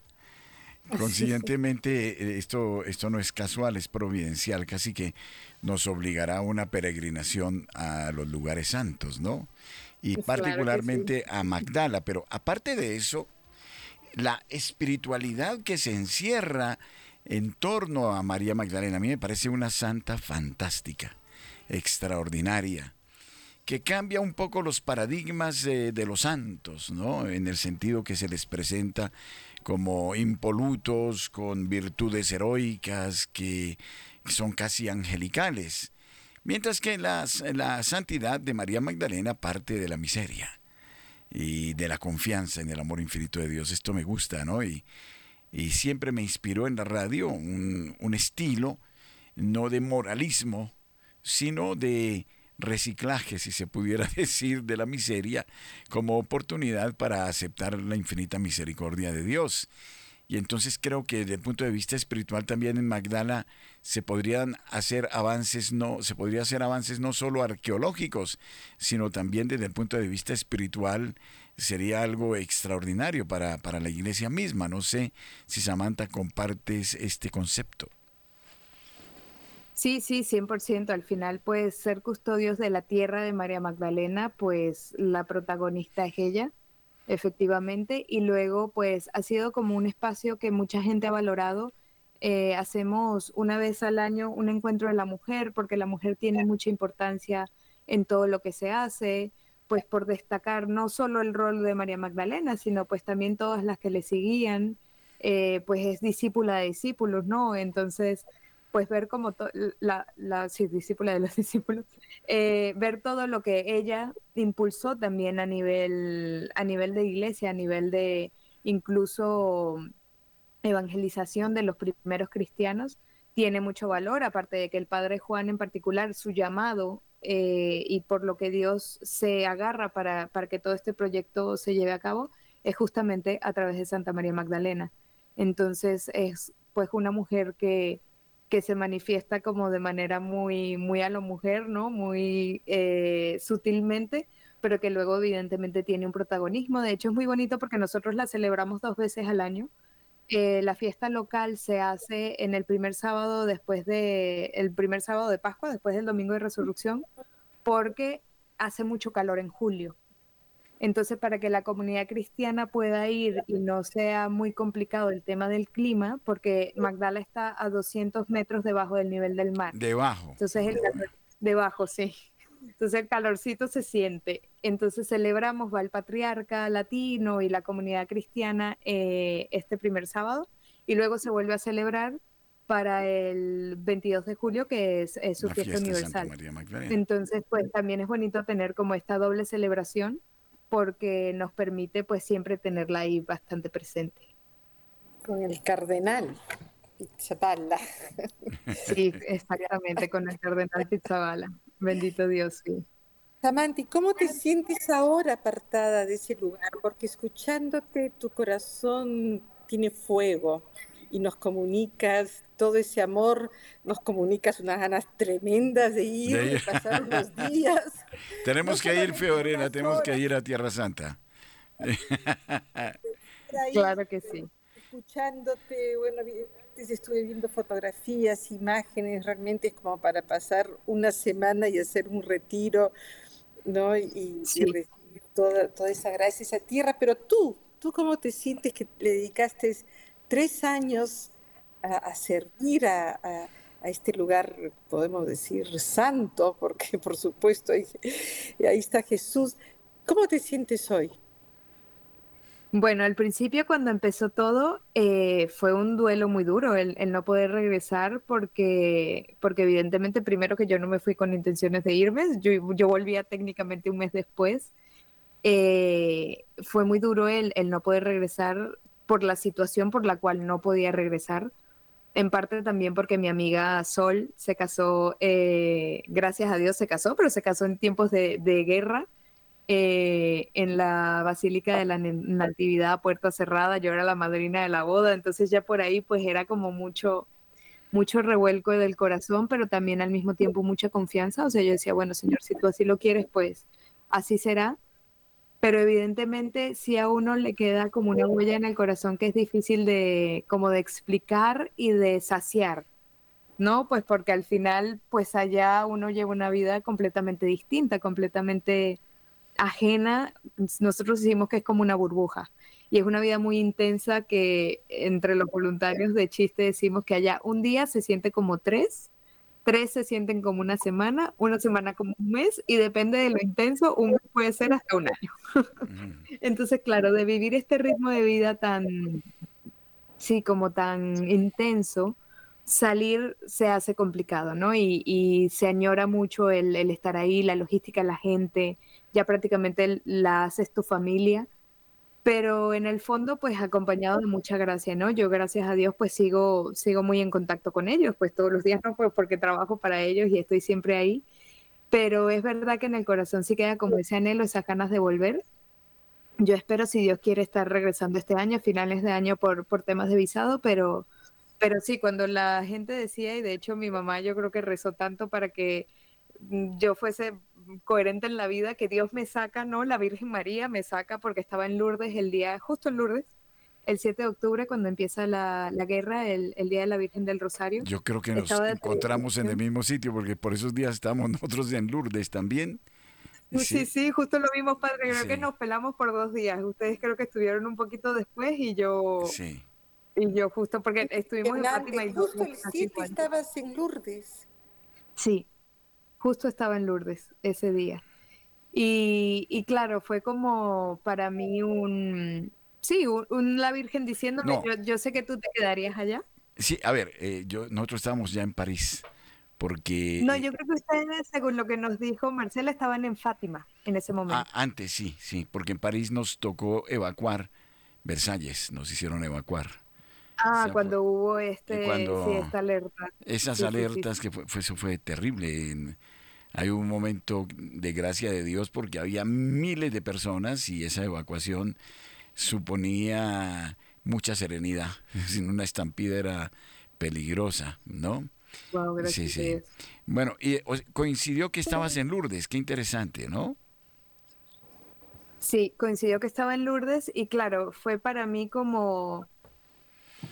Consiguientemente, eh, esto, esto no es casual, es providencial, casi que nos obligará a una peregrinación a los lugares santos, ¿no? Y particularmente a Magdala. Pero aparte de eso, la espiritualidad que se encierra en torno a María Magdalena, a mí me parece una santa fantástica, extraordinaria, que cambia un poco los paradigmas de, de los santos, ¿no? En el sentido que se les presenta como impolutos, con virtudes heroicas, que son casi angelicales. Mientras que la, santidad de María Magdalena parte de la miseria y de la confianza en el amor infinito de Dios. Esto me gusta, ¿no? Y, y siempre me inspiró en la radio un, un, estilo, no de moralismo, sino de reciclaje, si se pudiera decir, de la miseria como oportunidad para aceptar la infinita misericordia de Dios. Y entonces creo que desde el punto de vista espiritual también en Magdala se podrían hacer avances no se podría hacer avances no solo arqueológicos, sino también desde el punto de vista espiritual sería algo extraordinario para, para la iglesia misma. No sé si Samantha compartes este concepto. Sí, sí, 100%. Al final, pues ser custodios de la tierra de María Magdalena, pues la protagonista es ella efectivamente, y luego pues ha sido como un espacio que mucha gente ha valorado. Eh, hacemos una vez al año un encuentro de la mujer, porque la mujer tiene mucha importancia en todo lo que se hace, pues por destacar no solo el rol de María Magdalena, sino pues también todas las que le seguían, eh, pues es discípula de discípulos, ¿no? Entonces, pues ver como la, la discípula de los discípulos, eh, ver todo lo que ella impulsó también a nivel, a nivel de iglesia, a nivel de incluso evangelización de los primeros cristianos, tiene mucho valor, aparte de que el padre Juan en particular, su llamado eh, y por lo que Dios se agarra para, para que todo este proyecto se lleve a cabo, es justamente a través de Santa María Magdalena. Entonces es pues una mujer que que se manifiesta como de manera muy, muy a lo mujer, ¿no? Muy eh, sutilmente, pero que luego evidentemente tiene un protagonismo. De hecho, es muy bonito porque nosotros la celebramos dos veces al año. Eh, la fiesta local se hace en el primer sábado después de el primer sábado de Pascua, después del domingo de Resurrección, porque hace mucho calor en julio. Entonces, para que la comunidad cristiana pueda ir y no sea muy complicado el tema del clima, porque Magdala está a 200 metros debajo del nivel del mar. Debajo. Entonces, el calor, debajo, sí. Entonces, el calorcito se siente. Entonces, celebramos, va el patriarca latino y la comunidad cristiana eh, este primer sábado, y luego se vuelve a celebrar para el 22 de julio, que es, su fiesta, universal. Entonces, pues también es bonito tener como esta doble celebración porque nos permite pues siempre tenerla ahí bastante presente. Con el cardenal. Pizzaballa. Sí, exactamente, con el cardenal Pizzaballa. Bendito Dios, sí. Samanti, ¿cómo te sientes ahora apartada de ese lugar? Porque escuchándote tu corazón tiene fuego y nos comunicas todo ese amor, nos comunicas unas ganas tremendas de ir, de, pasar unos días. tenemos que ir, Fiorena, tenemos que ir a Tierra Santa. claro que sí. Escuchándote, bueno, antes estuve viendo fotografías, imágenes, realmente es como para pasar una semana y hacer un retiro ¿no? Y, recibir toda, toda esa gracia, esa tierra. Pero tú, ¿tú cómo te sientes que le dedicaste tres años a, servir a, este lugar, podemos decir, santo, porque por supuesto ahí, ahí está Jesús? ¿Cómo te sientes hoy? Bueno, al principio cuando empezó todo eh, fue un duelo muy duro el, no poder regresar porque, porque evidentemente primero que yo no me fui con intenciones de irme, yo, yo volvía técnicamente un mes después. Eh, fue muy duro el, el no poder regresar por la situación por la cual no podía regresar. En parte también porque mi amiga Sol se casó, eh, gracias a Dios se casó, pero se casó en tiempos de, guerra eh, en la Basílica de la Natividad a puerta cerrada, yo era la madrina de la boda, entonces ya por ahí pues era como mucho, mucho revuelco del corazón, pero también al mismo tiempo mucha confianza, o sea, yo decía, bueno, Señor, si tú así lo quieres, pues así será, pero evidentemente si a uno le queda como una huella en el corazón que es difícil de como de explicar y de saciar, ¿no? Pues porque al final, pues allá uno lleva una vida completamente distinta, completamente ajena, nosotros decimos que es como una burbuja. Y es una vida muy intensa que entre los voluntarios de chiste decimos que allá un día se siente como tres, tres se sienten como una semana, una semana como un mes y depende de lo intenso, un mes puede ser hasta un año. Entonces, claro, de vivir este ritmo de vida tan, sí, como tan intenso, salir se hace complicado, ¿no? Y, se añora mucho el, el, estar ahí, la logística, la gente, ya prácticamente la haces tu familia, pero en el fondo pues acompañado de mucha gracia, ¿no? Yo gracias a Dios pues sigo, sigo muy en contacto con ellos, pues todos los días no, pues porque trabajo para ellos y estoy siempre ahí, pero es verdad que en el corazón sí queda como ese anhelo, esas ganas de volver. Yo espero, si Dios quiere, estar regresando este año, finales de año por, por temas de visado, pero, pero sí, cuando la gente decía, y de hecho mi mamá yo creo que rezó tanto para que yo fuese coherente en la vida, que Dios me saca, ¿no? La Virgen María me saca porque estaba en Lourdes el día, justo en Lourdes, el 7 de octubre, cuando empieza la, guerra, el, Día de la Virgen del Rosario. Yo creo que nos encontramos en el mismo sitio, porque por esos días estábamos nosotros en Lourdes también. Sí, sí, justo lo vimos, padre. Creo que nos pelamos por dos días. Ustedes creo que estuvieron un poquito después y yo... Sí. Y yo justo porque estuvimos en Fátima y justo el 7 estabas en Lourdes. Sí, justo estaba en Lourdes ese día. Y, claro, fue como para mí un, sí, un, la Virgen diciéndome, yo, sé que tú te quedarías allá. Sí, a ver, eh, yo, nosotros estábamos ya en París, porque... No, yo creo que ustedes, según lo que nos dijo Marcela, estaban en Fátima en ese momento. Ah, antes sí, sí, porque en París nos tocó evacuar Versalles, nos hicieron evacuar. Ah, cuando hubo este, esta alerta. Esas alertas, que fue, eso fue terrible. Hay un momento de gracia de Dios porque había miles de personas y esa evacuación suponía mucha serenidad. Sin una estampida era peligrosa, ¿no? sí, sí. Bueno, y coincidió que estabas en Lourdes, qué interesante, ¿no? Sí, coincidió que estaba en Lourdes y claro, fue para mí como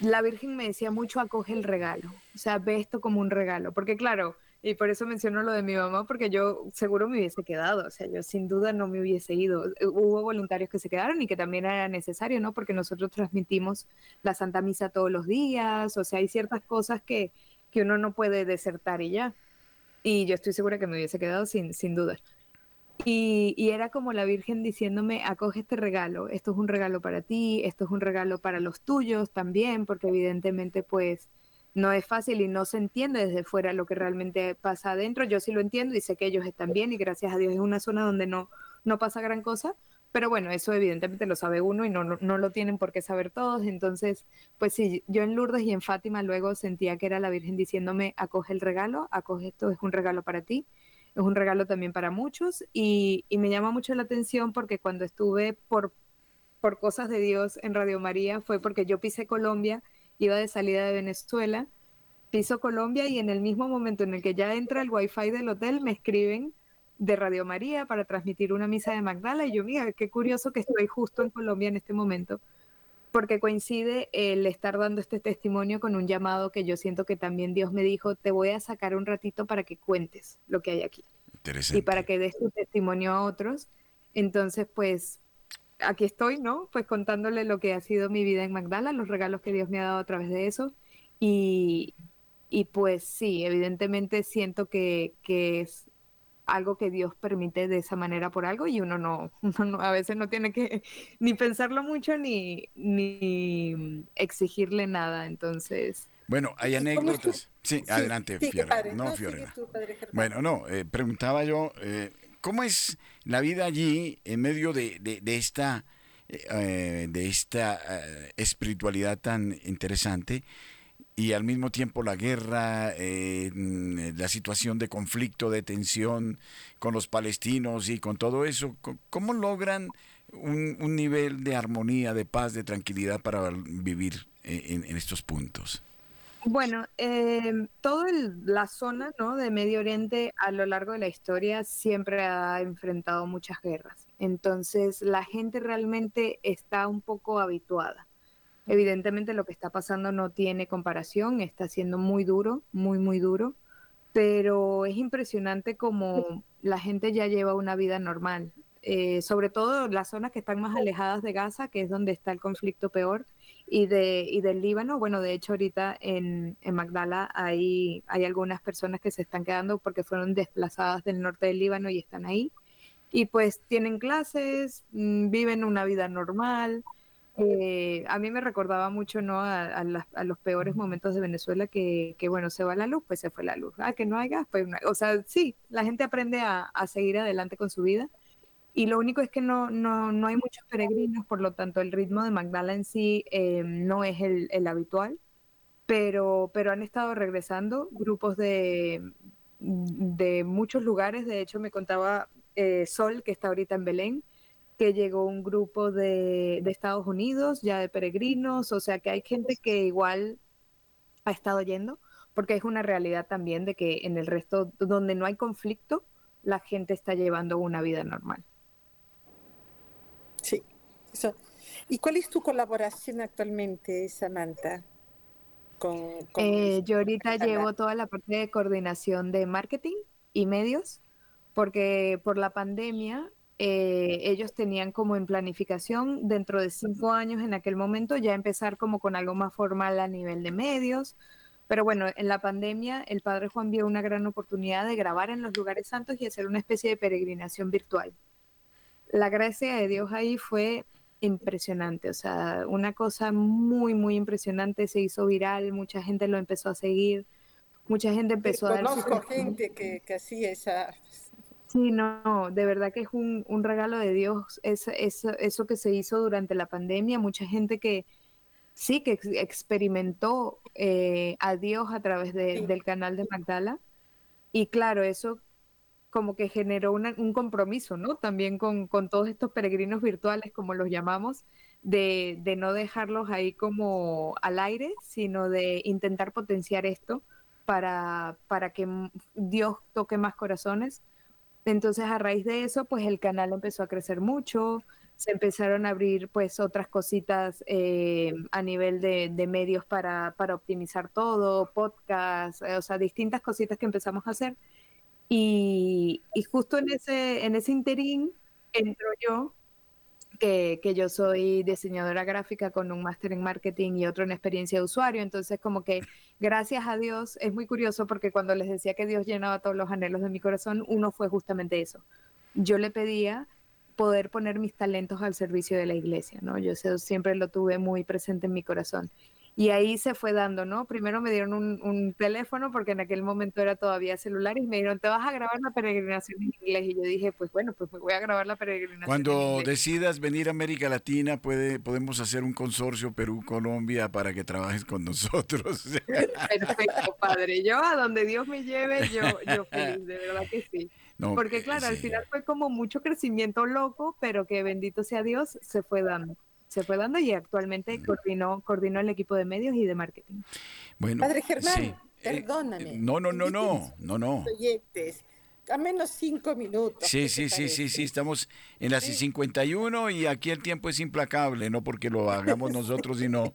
la Virgen me decía mucho, acoge el regalo, o sea, ve esto como un regalo, porque claro, y por eso menciono lo de mi mamá, porque yo seguro me hubiese quedado, o sea, yo sin duda no me hubiese ido. Hubo voluntarios que se quedaron y que también era necesario, ¿no? Porque nosotros transmitimos la Santa Misa todos los días, o sea, hay ciertas cosas que, que uno no puede desertar y ya. Y yo estoy segura que me hubiese quedado sin, sin duda. Y, era como la Virgen diciéndome, acoge este regalo, esto es un regalo para ti, esto es un regalo para los tuyos también, porque evidentemente pues no es fácil y no se entiende desde fuera lo que realmente pasa adentro. Yo sí lo entiendo y sé que ellos están bien y gracias a Dios es una zona donde no, no pasa gran cosa, Pero bueno, eso evidentemente lo sabe uno y no, no, lo tienen por qué saber todos. Entonces, pues sí, yo en Lourdes y en Fátima luego sentía que era la Virgen diciéndome, acoge el regalo, acoge esto, es un regalo para ti, es un regalo también para muchos. Y, me llama mucho la atención porque cuando estuve por, por cosas de Dios en Radio María fue porque yo pisé Colombia, iba de salida de Venezuela, piso Colombia y en el mismo momento en el que ya entra el wifi del hotel me escriben de Radio María para transmitir una misa de Magdala y yo, mira, qué curioso que estoy justo en Colombia en este momento, porque coincide el estar dando este testimonio con un llamado que yo siento que también Dios me dijo, te voy a sacar un ratito para que cuentes lo que hay aquí. Y para que des tu testimonio a otros. Entonces, pues, aquí estoy, ¿no? Pues contándole lo que ha sido mi vida en Magdala, los regalos que Dios me ha dado a través de eso. Y, y pues sí, evidentemente siento que, que es algo que Dios permite de esa manera por algo y uno no, a veces no tiene que ni pensarlo mucho ni, ni exigirle nada. Entonces. Bueno, hay anécdotas. Sí, adelante, Fiorella. No, bueno, no, eh, preguntaba yo, eh, ¿cómo es la vida allí en medio de, de, esta, eh, de esta espiritualidad tan interesante? y al mismo tiempo la guerra, eh, mm, la situación de conflicto, de tensión con los palestinos y con todo eso, ¿cómo logran un, nivel de armonía, de paz, de tranquilidad para vivir eh, en, estos puntos? Bueno, eh, toda la zona ¿no? de Medio Oriente a lo largo de la historia siempre ha enfrentado muchas guerras. Entonces la gente realmente está un poco habituada. Evidentemente lo que está pasando no tiene comparación, está siendo muy duro, muy, muy duro, pero es impresionante como la gente ya lleva una vida normal, eh, sobre todo las zonas que están más alejadas de Gaza, que es donde está el conflicto peor, y, de, del Líbano. Bueno, de hecho ahorita en, en Magdala hay, hay algunas personas que se están quedando porque fueron desplazadas del norte del Líbano y están ahí. Y pues tienen clases, mm, viven una vida normal, eh, a mí me recordaba mucho ¿no? A, los peores momentos de Venezuela que, bueno, se va la luz, pues se fue la luz. Ah, que no hay gas, pues O sea, sí, la gente aprende a, seguir adelante con su vida. Y lo único es que no, no, no hay muchos peregrinos, por lo tanto el ritmo de Magdala en sí eh, no es el, habitual, pero, pero han estado regresando grupos de, de muchos lugares. De hecho, me contaba eh, Sol, que está ahorita en Belén, que llegó un grupo de, Estados Unidos, ya de peregrinos, o sea que hay gente que igual ha estado yendo, porque es una realidad también de que en el resto, donde no hay conflicto, la gente está llevando una vida normal. Sí, ¿Y cuál es tu colaboración actualmente, Samantha? Con, eh, yo ahorita llevo toda la parte de coordinación de marketing y medios, porque por la pandemia eh, ellos tenían como en planificación dentro de cinco años en aquel momento ya empezar como con algo más formal a nivel de medios. Pero bueno, en la pandemia el Padre Juan vio una gran oportunidad de grabar en los lugares santos y hacer una especie de peregrinación virtual. La gracia de Dios ahí fue impresionante, o sea, una cosa muy, muy impresionante, se hizo viral, mucha gente lo empezó a seguir, mucha gente empezó a dar... Conozco gente que, que hacía esa, Sí, no, de verdad que es un, regalo de Dios es, eso que se hizo durante la pandemia. Mucha gente que sí, que experimentó eh, a Dios a través del canal de Magdala. Y claro, eso como que generó un compromiso, ¿no? También con, todos estos peregrinos virtuales, como los llamamos, de, de no dejarlos ahí como al aire, sino de intentar potenciar esto para, para que Dios toque más corazones entonces a raíz de eso, pues el canal empezó a crecer mucho, se empezaron a abrir pues otras cositas eh, a nivel de, medios para, optimizar todo, podcast, eh, o sea, distintas cositas que empezamos a hacer. Y, justo en ese, en ese interín entro yo que, yo soy diseñadora gráfica con un máster en marketing y otro en experiencia de usuario. Entonces, como que gracias a Dios, es muy curioso porque cuando les decía que Dios llenaba todos los anhelos de mi corazón, uno fue justamente eso. Yo le pedía poder poner mis talentos al servicio de la iglesia, ¿no? Yo siempre lo tuve muy presente en mi corazón. Y ahí se fue dando, ¿no? Primero me dieron un, teléfono porque en aquel momento era todavía celular y me dijeron, te vas a grabar la peregrinación en inglés. Y yo dije, pues bueno, pues me voy a grabar la peregrinación. Cuando decidas venir a América Latina, puede, podemos hacer un consorcio Perú-Colombia para que trabajes con nosotros. Perfecto, padre. Yo a donde Dios me lleve, yo, yo feliz, de verdad que sí. porque claro, al final fue como mucho crecimiento loco, pero que bendito sea Dios, se fue dando se fue dando y actualmente coordinó, coordinó el equipo de medios y de marketing. Bueno, Padre Germán, eh, perdóname. no, no, no, no, no, no. A menos cinco minutos. Sí, sí, sí, sí, sí, estamos en las 51 y aquí el tiempo es implacable, no porque lo hagamos nosotros, sino,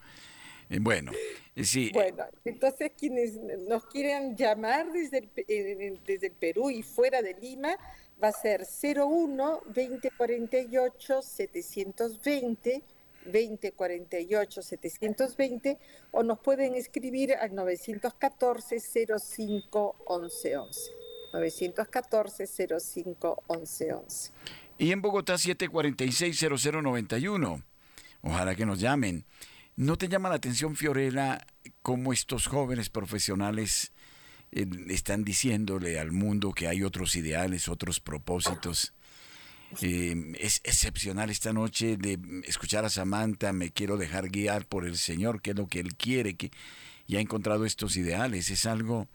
eh, bueno, eh, sí. Bueno, entonces quienes nos quieran llamar desde el, desde el Perú y fuera de Lima, va a ser 01 2048 720 2048 720 o nos pueden escribir al 914 05 11 11. 914 05 11 11. Y en Bogotá 746 0091. Ojalá que nos llamen. ¿No te llama la atención, Fiorella, cómo estos jóvenes profesionales eh, están diciéndole al mundo que hay otros ideales, otros propósitos? Eh, es excepcional esta noche de escuchar a Samantha, me quiero dejar guiar por el Señor, que es lo que Él quiere, que ya ha encontrado estos ideales. Es algo,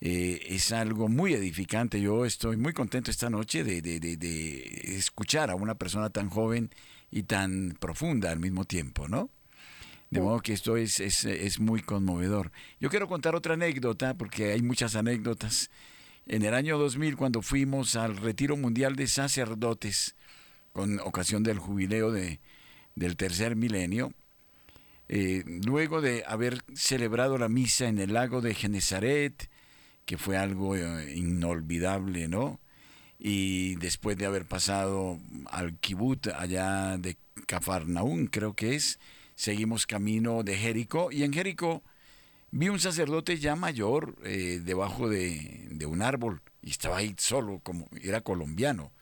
eh, es algo muy edificante. Yo estoy muy contento esta noche de, de, de, escuchar a una persona tan joven y tan profunda al mismo tiempo, ¿no? De modo que esto es, es, es muy conmovedor. Yo quiero contar otra anécdota, porque hay muchas anécdotas en el año 2000 cuando fuimos al Retiro Mundial de Sacerdotes con ocasión del jubileo de, del tercer milenio, eh, luego de haber celebrado la misa en el lago de Genezaret, que fue algo eh, inolvidable, ¿no? Y después de haber pasado al Kibut allá de Cafarnaún, creo que es, seguimos camino de Jericó y en Jericó vi un sacerdote ya mayor eh, debajo de, un árbol y estaba ahí solo, como era colombiano.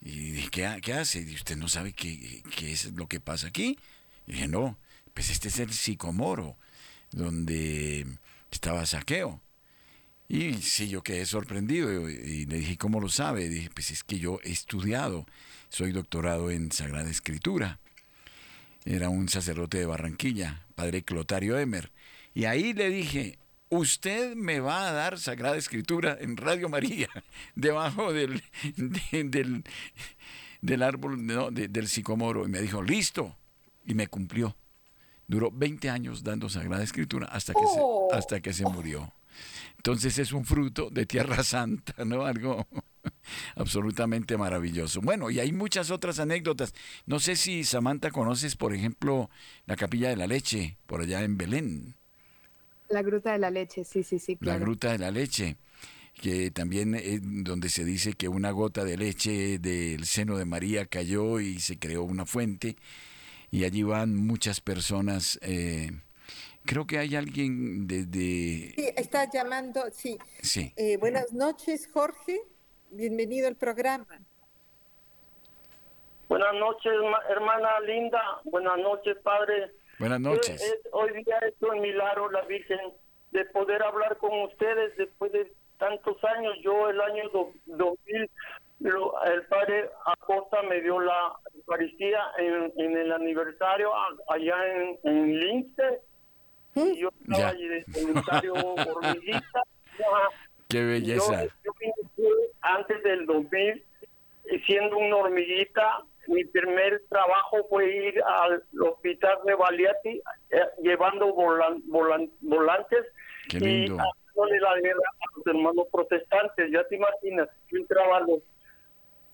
Y dije, ¿qué, hace? Y usted no sabe qué, es lo que pasa aquí. Y dije, no, pues este es el sicomoro, donde estaba saqueo. Y sí, yo quedé sorprendido y le dije, ¿cómo lo sabe? Y dije, pues es que yo he estudiado, soy doctorado en Sagrada Escritura. Era un sacerdote de Barranquilla, padre Clotario Emer. Y ahí le dije, usted me va a dar Sagrada Escritura en Radio María, debajo del, del, del, árbol del sicomoro. Y me dijo, listo. Y me cumplió. Duró 20 años dando Sagrada Escritura hasta que, se, oh. hasta que se murió. Entonces es un fruto de Tierra Santa, ¿no? Algo absolutamente maravilloso. Bueno, y hay muchas otras anécdotas. No sé si Samantha conoces, por ejemplo, la Capilla de la Leche, por allá en Belén. La Gruta de la Leche, sí, sí, sí. La Gruta de la Leche, que también es donde se dice que una gota de leche del seno de María cayó y se creó una fuente, y allí van muchas personas. Eh, creo que hay alguien desde... Sí, está llamando, sí. Sí. Eh, buenas noches, Jorge. Bienvenido al programa. Buenas noches, hermana linda. Buenas noches, padre. Buenas noches. hoy día es un milagro, la Virgen, de poder hablar con ustedes después de tantos años. Yo el año 2000, el padre Acosta me dio la Eucaristía en, el aniversario allá en, en Lince. Y yo estaba allí de voluntario hormiguita. Qué belleza. Yo, antes del 2000 siendo una hormiguita mi primer trabajo fue ir al hospital de Baliati eh, llevando volantes y haciéndole la guerra a los hermanos protestantes. Ya te imaginas, yo entraba a los,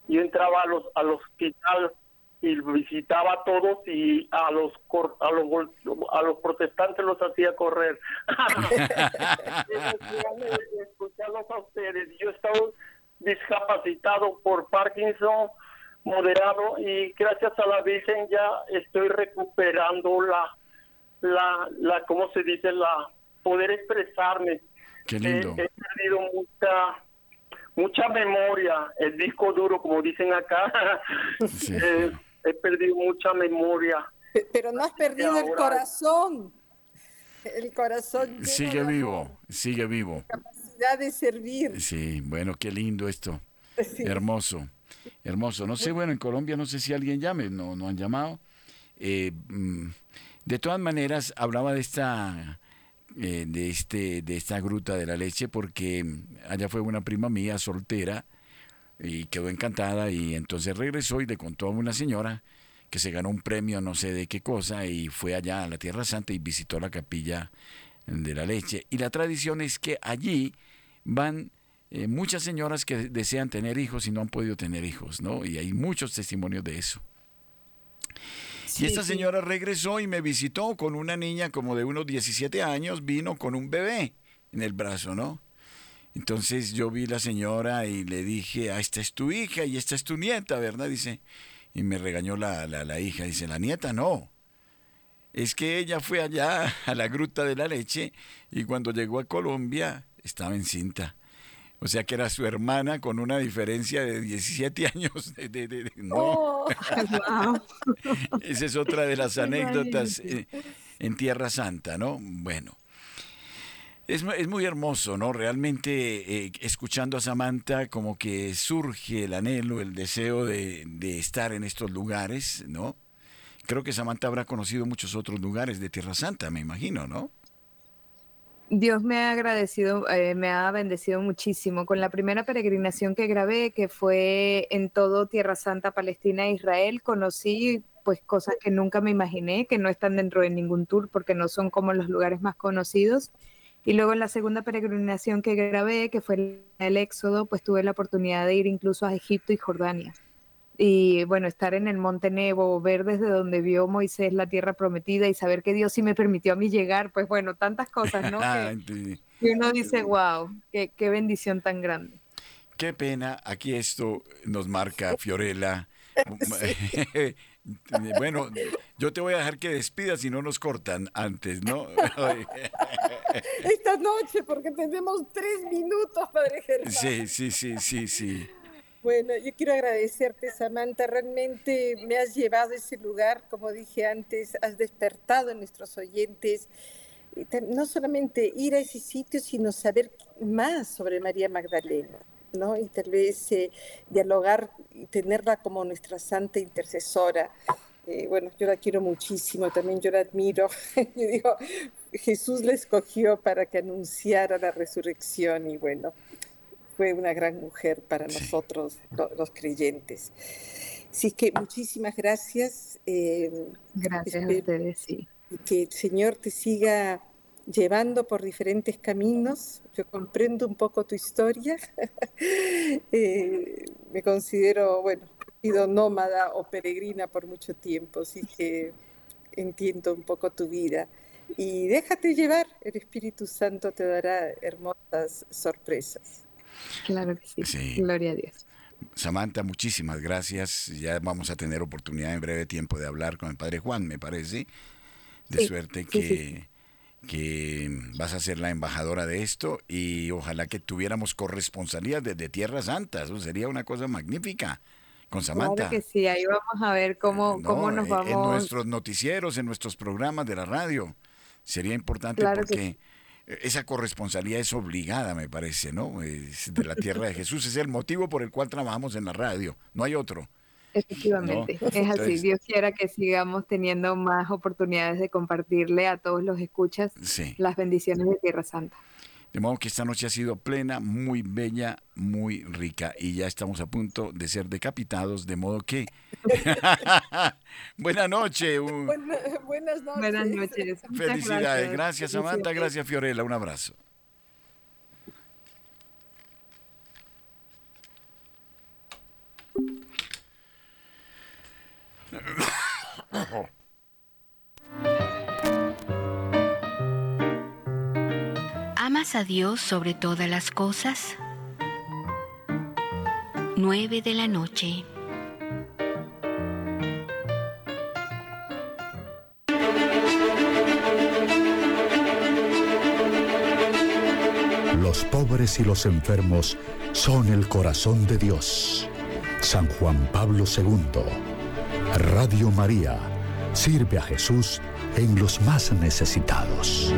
yo entraba a los, al hospital y visitaba a todos y a los a los a los protestantes los hacía correr. escucharlos a ustedes. Yo estaba discapacitado por Parkinson moderado y gracias a la Virgen ya estoy recuperando la, la, la ¿cómo se dice? La poder expresarme. Qué lindo. he perdido mucha mucha memoria, el disco duro, como dicen acá. Eh, he perdido mucha memoria. Pero no has perdido el corazón. el corazón. Sigue vivo, sigue vivo. Capacidad de servir. Sí, bueno, qué lindo esto. Hermoso, hermoso. No sé, bueno, en Colombia no sé si alguien llame, no, no han llamado. Eh, mm, de todas maneras, hablaba de esta, eh, de, este, de esta gruta de la leche porque allá fue una prima mía soltera y quedó encantada y entonces regresó y le contó a una señora que se ganó un premio no sé de qué cosa y fue allá a la Tierra Santa y visitó la capilla de la leche. Y la tradición es que allí van eh, muchas señoras que desean tener hijos y no han podido tener hijos, ¿no? Y hay muchos testimonios de eso. y esta señora regresó y me visitó con una niña como de unos 17 años, vino con un bebé en el brazo, ¿no? Entonces yo vi la señora y le dije, ah, esta es tu hija y esta es tu nieta, ¿verdad? Dice, y me regañó la, la, hija, dice, la nieta no. Es que ella fue allá a la gruta de la leche y cuando llegó a Colombia estaba encinta. O sea que era su hermana con una diferencia de 17 años. De, no. Oh, Esa es otra de las anécdotas eh, en Tierra Santa, ¿no? Bueno. Es, muy hermoso, ¿no? Realmente eh, escuchando a Samantha como que surge el anhelo, el deseo de, estar en estos lugares, ¿no? Creo que Samantha habrá conocido muchos otros lugares de Tierra Santa, me imagino, ¿no? Dios me ha agradecido, eh, me ha bendecido muchísimo con la primera peregrinación que grabé, que fue en todo Tierra Santa, Palestina e Israel. Conocí pues cosas que nunca me imaginé, que no están dentro de ningún tour porque no son como los lugares más conocidos. Y luego en la segunda peregrinación que grabé, que fue el Éxodo, pues tuve la oportunidad de ir incluso a Egipto y Jordania. Y bueno, estar en el Monte Nebo, ver desde donde vio Moisés la tierra prometida y saber que Dios sí me permitió a mí llegar, pues bueno, tantas cosas, ¿no? que, uno dice, wow, qué, qué bendición tan grande. Qué pena, aquí esto nos marca Fiorella. Bueno, yo te voy a dejar que despidas si no nos cortan antes, ¿no? Esta noche, porque tenemos tres minutos, Padre Germán. Sí, sí, sí, sí, sí. Bueno, yo quiero agradecerte, Samantha. Realmente me has llevado a ese lugar, como dije antes, has despertado en nuestros oyentes. No solamente ir a ese sitio, sino saber más sobre María Magdalena. ¿no? Y tal vez eh, dialogar y tenerla como nuestra santa intercesora. Eh, bueno, yo la quiero muchísimo, también yo la admiro. yo digo, Jesús la escogió para que anunciara la resurrección y bueno, fue una gran mujer para nosotros los creyentes. Así que muchísimas gracias. Eh, gracias a ustedes, sí. Que el Señor te siga llevando por diferentes caminos. Yo comprendo un poco tu historia. Eh, me considero, bueno, he sido nómada o peregrina por mucho tiempo, así que entiendo un poco tu vida. Y déjate llevar, el Espíritu Santo te dará hermosas sorpresas. Claro que sí. Gloria a Dios. Samantha, muchísimas gracias. Ya vamos a tener oportunidad en breve tiempo de hablar con el Padre Juan, me parece. De suerte que que vas a ser la embajadora de esto y ojalá que tuviéramos corresponsalía desde Tierra Santa, eso sería una cosa magnífica con Samantha. Claro que sí, ahí vamos a ver cómo, cómo nos vamos. En nuestros noticieros, en nuestros programas de la radio, sería importante porque esa corresponsalía es obligada, me parece, ¿no? Es de la Tierra de Jesús, es el motivo por el cual trabajamos en la radio, no hay otro. Efectivamente, es así. Dios quiera que sigamos teniendo más oportunidades de compartirle a todos los escuchas las bendiciones de Tierra Santa. De modo que esta noche ha sido plena, muy bella, muy rica y ya estamos a punto de ser decapitados, de modo que... Buenas noches. buenas noches. Buenas noches. Felicidades. Gracias, Samantha. Gracias, Fiorella. Un abrazo. ¿Amas a Dios sobre todas las cosas? 9 de la noche. Los pobres y los enfermos son el corazón de Dios. San Juan Pablo II Radio María Sirve a Jesús en los más necesitados.